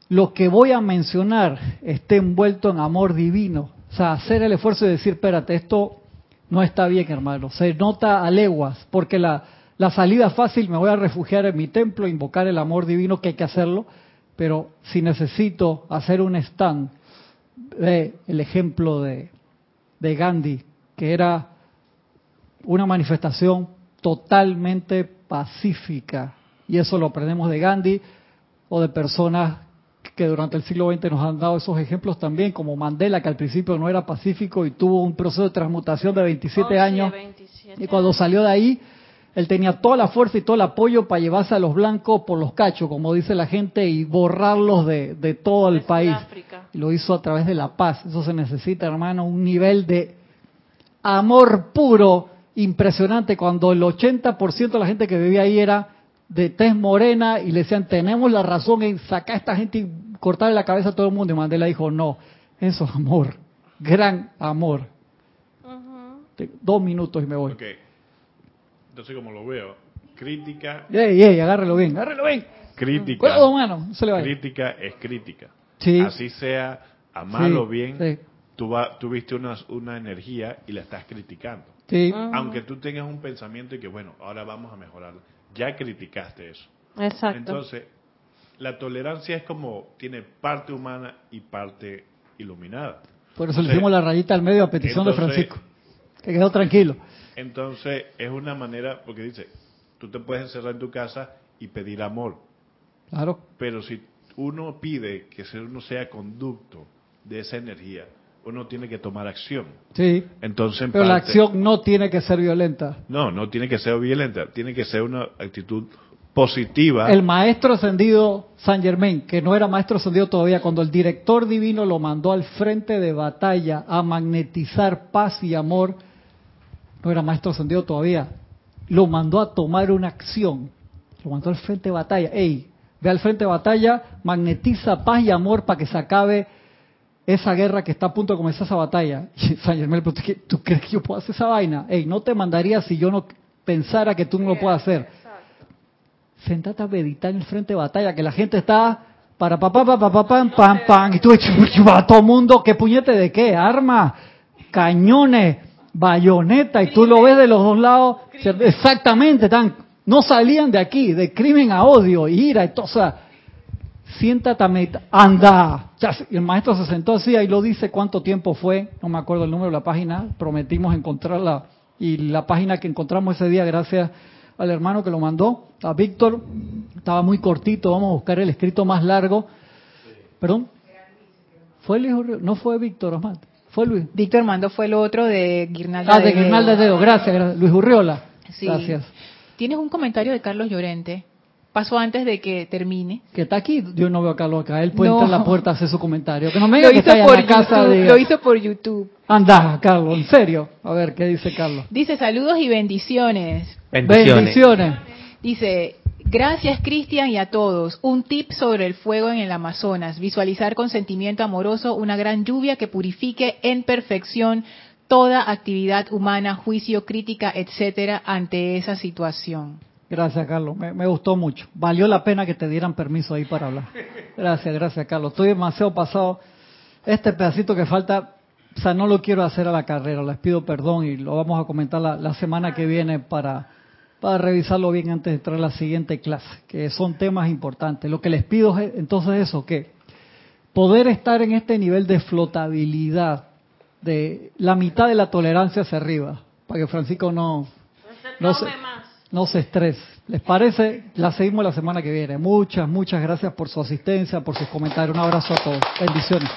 lo que voy a mencionar esté envuelto en amor divino. O sea, hacer el esfuerzo de decir, espérate, esto no está bien, hermano. Se nota a leguas, porque la, la salida fácil, me voy a refugiar en mi templo, invocar el amor divino, que hay que hacerlo, pero si necesito hacer un stand, ve el ejemplo de, de Gandhi, que era una manifestación totalmente pacífica, y eso lo aprendemos de Gandhi o de personas que durante el siglo XX nos han dado esos ejemplos también, como Mandela, que al principio no era pacífico y tuvo un proceso de transmutación de 27 años, y cuando salió de ahí él tenía toda la fuerza y todo el apoyo para llevarse a los blancos por los cachos, como dice la gente, y borrarlos de, de todo el país. Y lo hizo a través de la paz. Eso se necesita, hermano, un nivel de amor puro impresionante cuando el 80% de la gente que vivía ahí era de tez morena y le decían, tenemos la razón en sacar a esta gente y cortarle la cabeza a todo el mundo. Y Mandela dijo, no, eso es amor, gran amor. Dos minutos y me voy entonces como lo veo, crítica... ¡Ey, ey! Agárrelo bien, agárrelo bien. Crítica. mano, se le Crítica es crítica. Sí. Así sea a mal o bien, tú, va, tú viste una, una energía y la estás criticando. Sí. Aunque tú tengas un pensamiento y que, bueno, ahora vamos a mejorarla. Ya criticaste eso. Exacto. Entonces, la tolerancia es como, tiene parte humana y parte iluminada. Por eso le hicimos la rayita al medio a petición de Francisco. Que quedó tranquilo. Entonces, es una manera, porque dice, tú te puedes encerrar en tu casa y pedir amor. Claro. Pero si uno pide que uno sea conducto de esa energía, uno tiene que tomar acción. Sí. Entonces, pero la acción no tiene que ser violenta. No, no tiene que ser violenta, tiene que ser una actitud positiva. El maestro ascendido San Germain, que no era maestro ascendido todavía, cuando el director divino lo mandó al frente de batalla a magnetizar paz y amor, no era maestro ascendido todavía, lo mandó a tomar una acción, lo mandó al frente de batalla. Ey, ve al frente de batalla, magnetiza paz y amor para que se acabe esa guerra que está a punto de comenzar esa batalla. Y San Germain ¿tú crees que yo puedo hacer esa vaina? Ey, no te mandaría si yo no pensara que tú no lo puedes hacer. Sentate a meditar en el frente de batalla, que la gente está para papá, papá, papá, pam, pam, pam, y tú va todo mundo, ¿qué puñete de qué? Armas, cañones, bayoneta, y tú lo ves de los dos lados, exactamente, tan, no salían de aquí, de crimen a odio, ira, y todo, o sea, siéntate a meditar, anda. el maestro se sentó así, ahí lo dice cuánto tiempo fue, no me acuerdo el número de la página, prometimos encontrarla, y la página que encontramos ese día, gracias al hermano que lo mandó, a Víctor, estaba muy cortito, vamos a buscar el escrito más largo. Perdón. ¿Fue Luis No fue Víctor Osman. Fue Luis. Víctor mandó fue el otro de Guirnalda Ah, de, Guirnalda de Dedo. Gracias, Luis Urriola. Sí. Gracias. Tienes un comentario de Carlos Llorente. Pasó antes de que termine. Que está aquí. Yo no veo a Carlos acá. Él puede entrar a la puerta a hacer su comentario. Que no me lo hizo por casa Lo hizo por YouTube. Anda, Carlos. En serio. A ver, ¿qué dice Carlos? Dice saludos y bendiciones. Bendiciones. Dice, gracias Cristian y a todos. Un tip sobre el fuego en el Amazonas. Visualizar con sentimiento amoroso una gran lluvia que purifique en perfección toda actividad humana, juicio, crítica, etcétera, ante esa situación. Gracias, Carlos. Me, gustó mucho. Valió la pena que te dieran permiso ahí para hablar. Gracias, gracias, Carlos. Estoy demasiado pasado. Este pedacito que falta, o sea, no lo quiero hacer a la carrera. Les pido perdón y lo vamos a comentar la, la semana que viene para para revisarlo bien antes de entrar a la siguiente clase, que son temas importantes. Lo que les pido es entonces eso, que poder estar en este nivel de flotabilidad, de la mitad de la tolerancia hacia arriba, para que Francisco no, no, se, no se estrese. ¿Les parece? La seguimos la semana que viene. Muchas, muchas gracias por su asistencia, por sus comentarios. Un abrazo a todos. Bendiciones.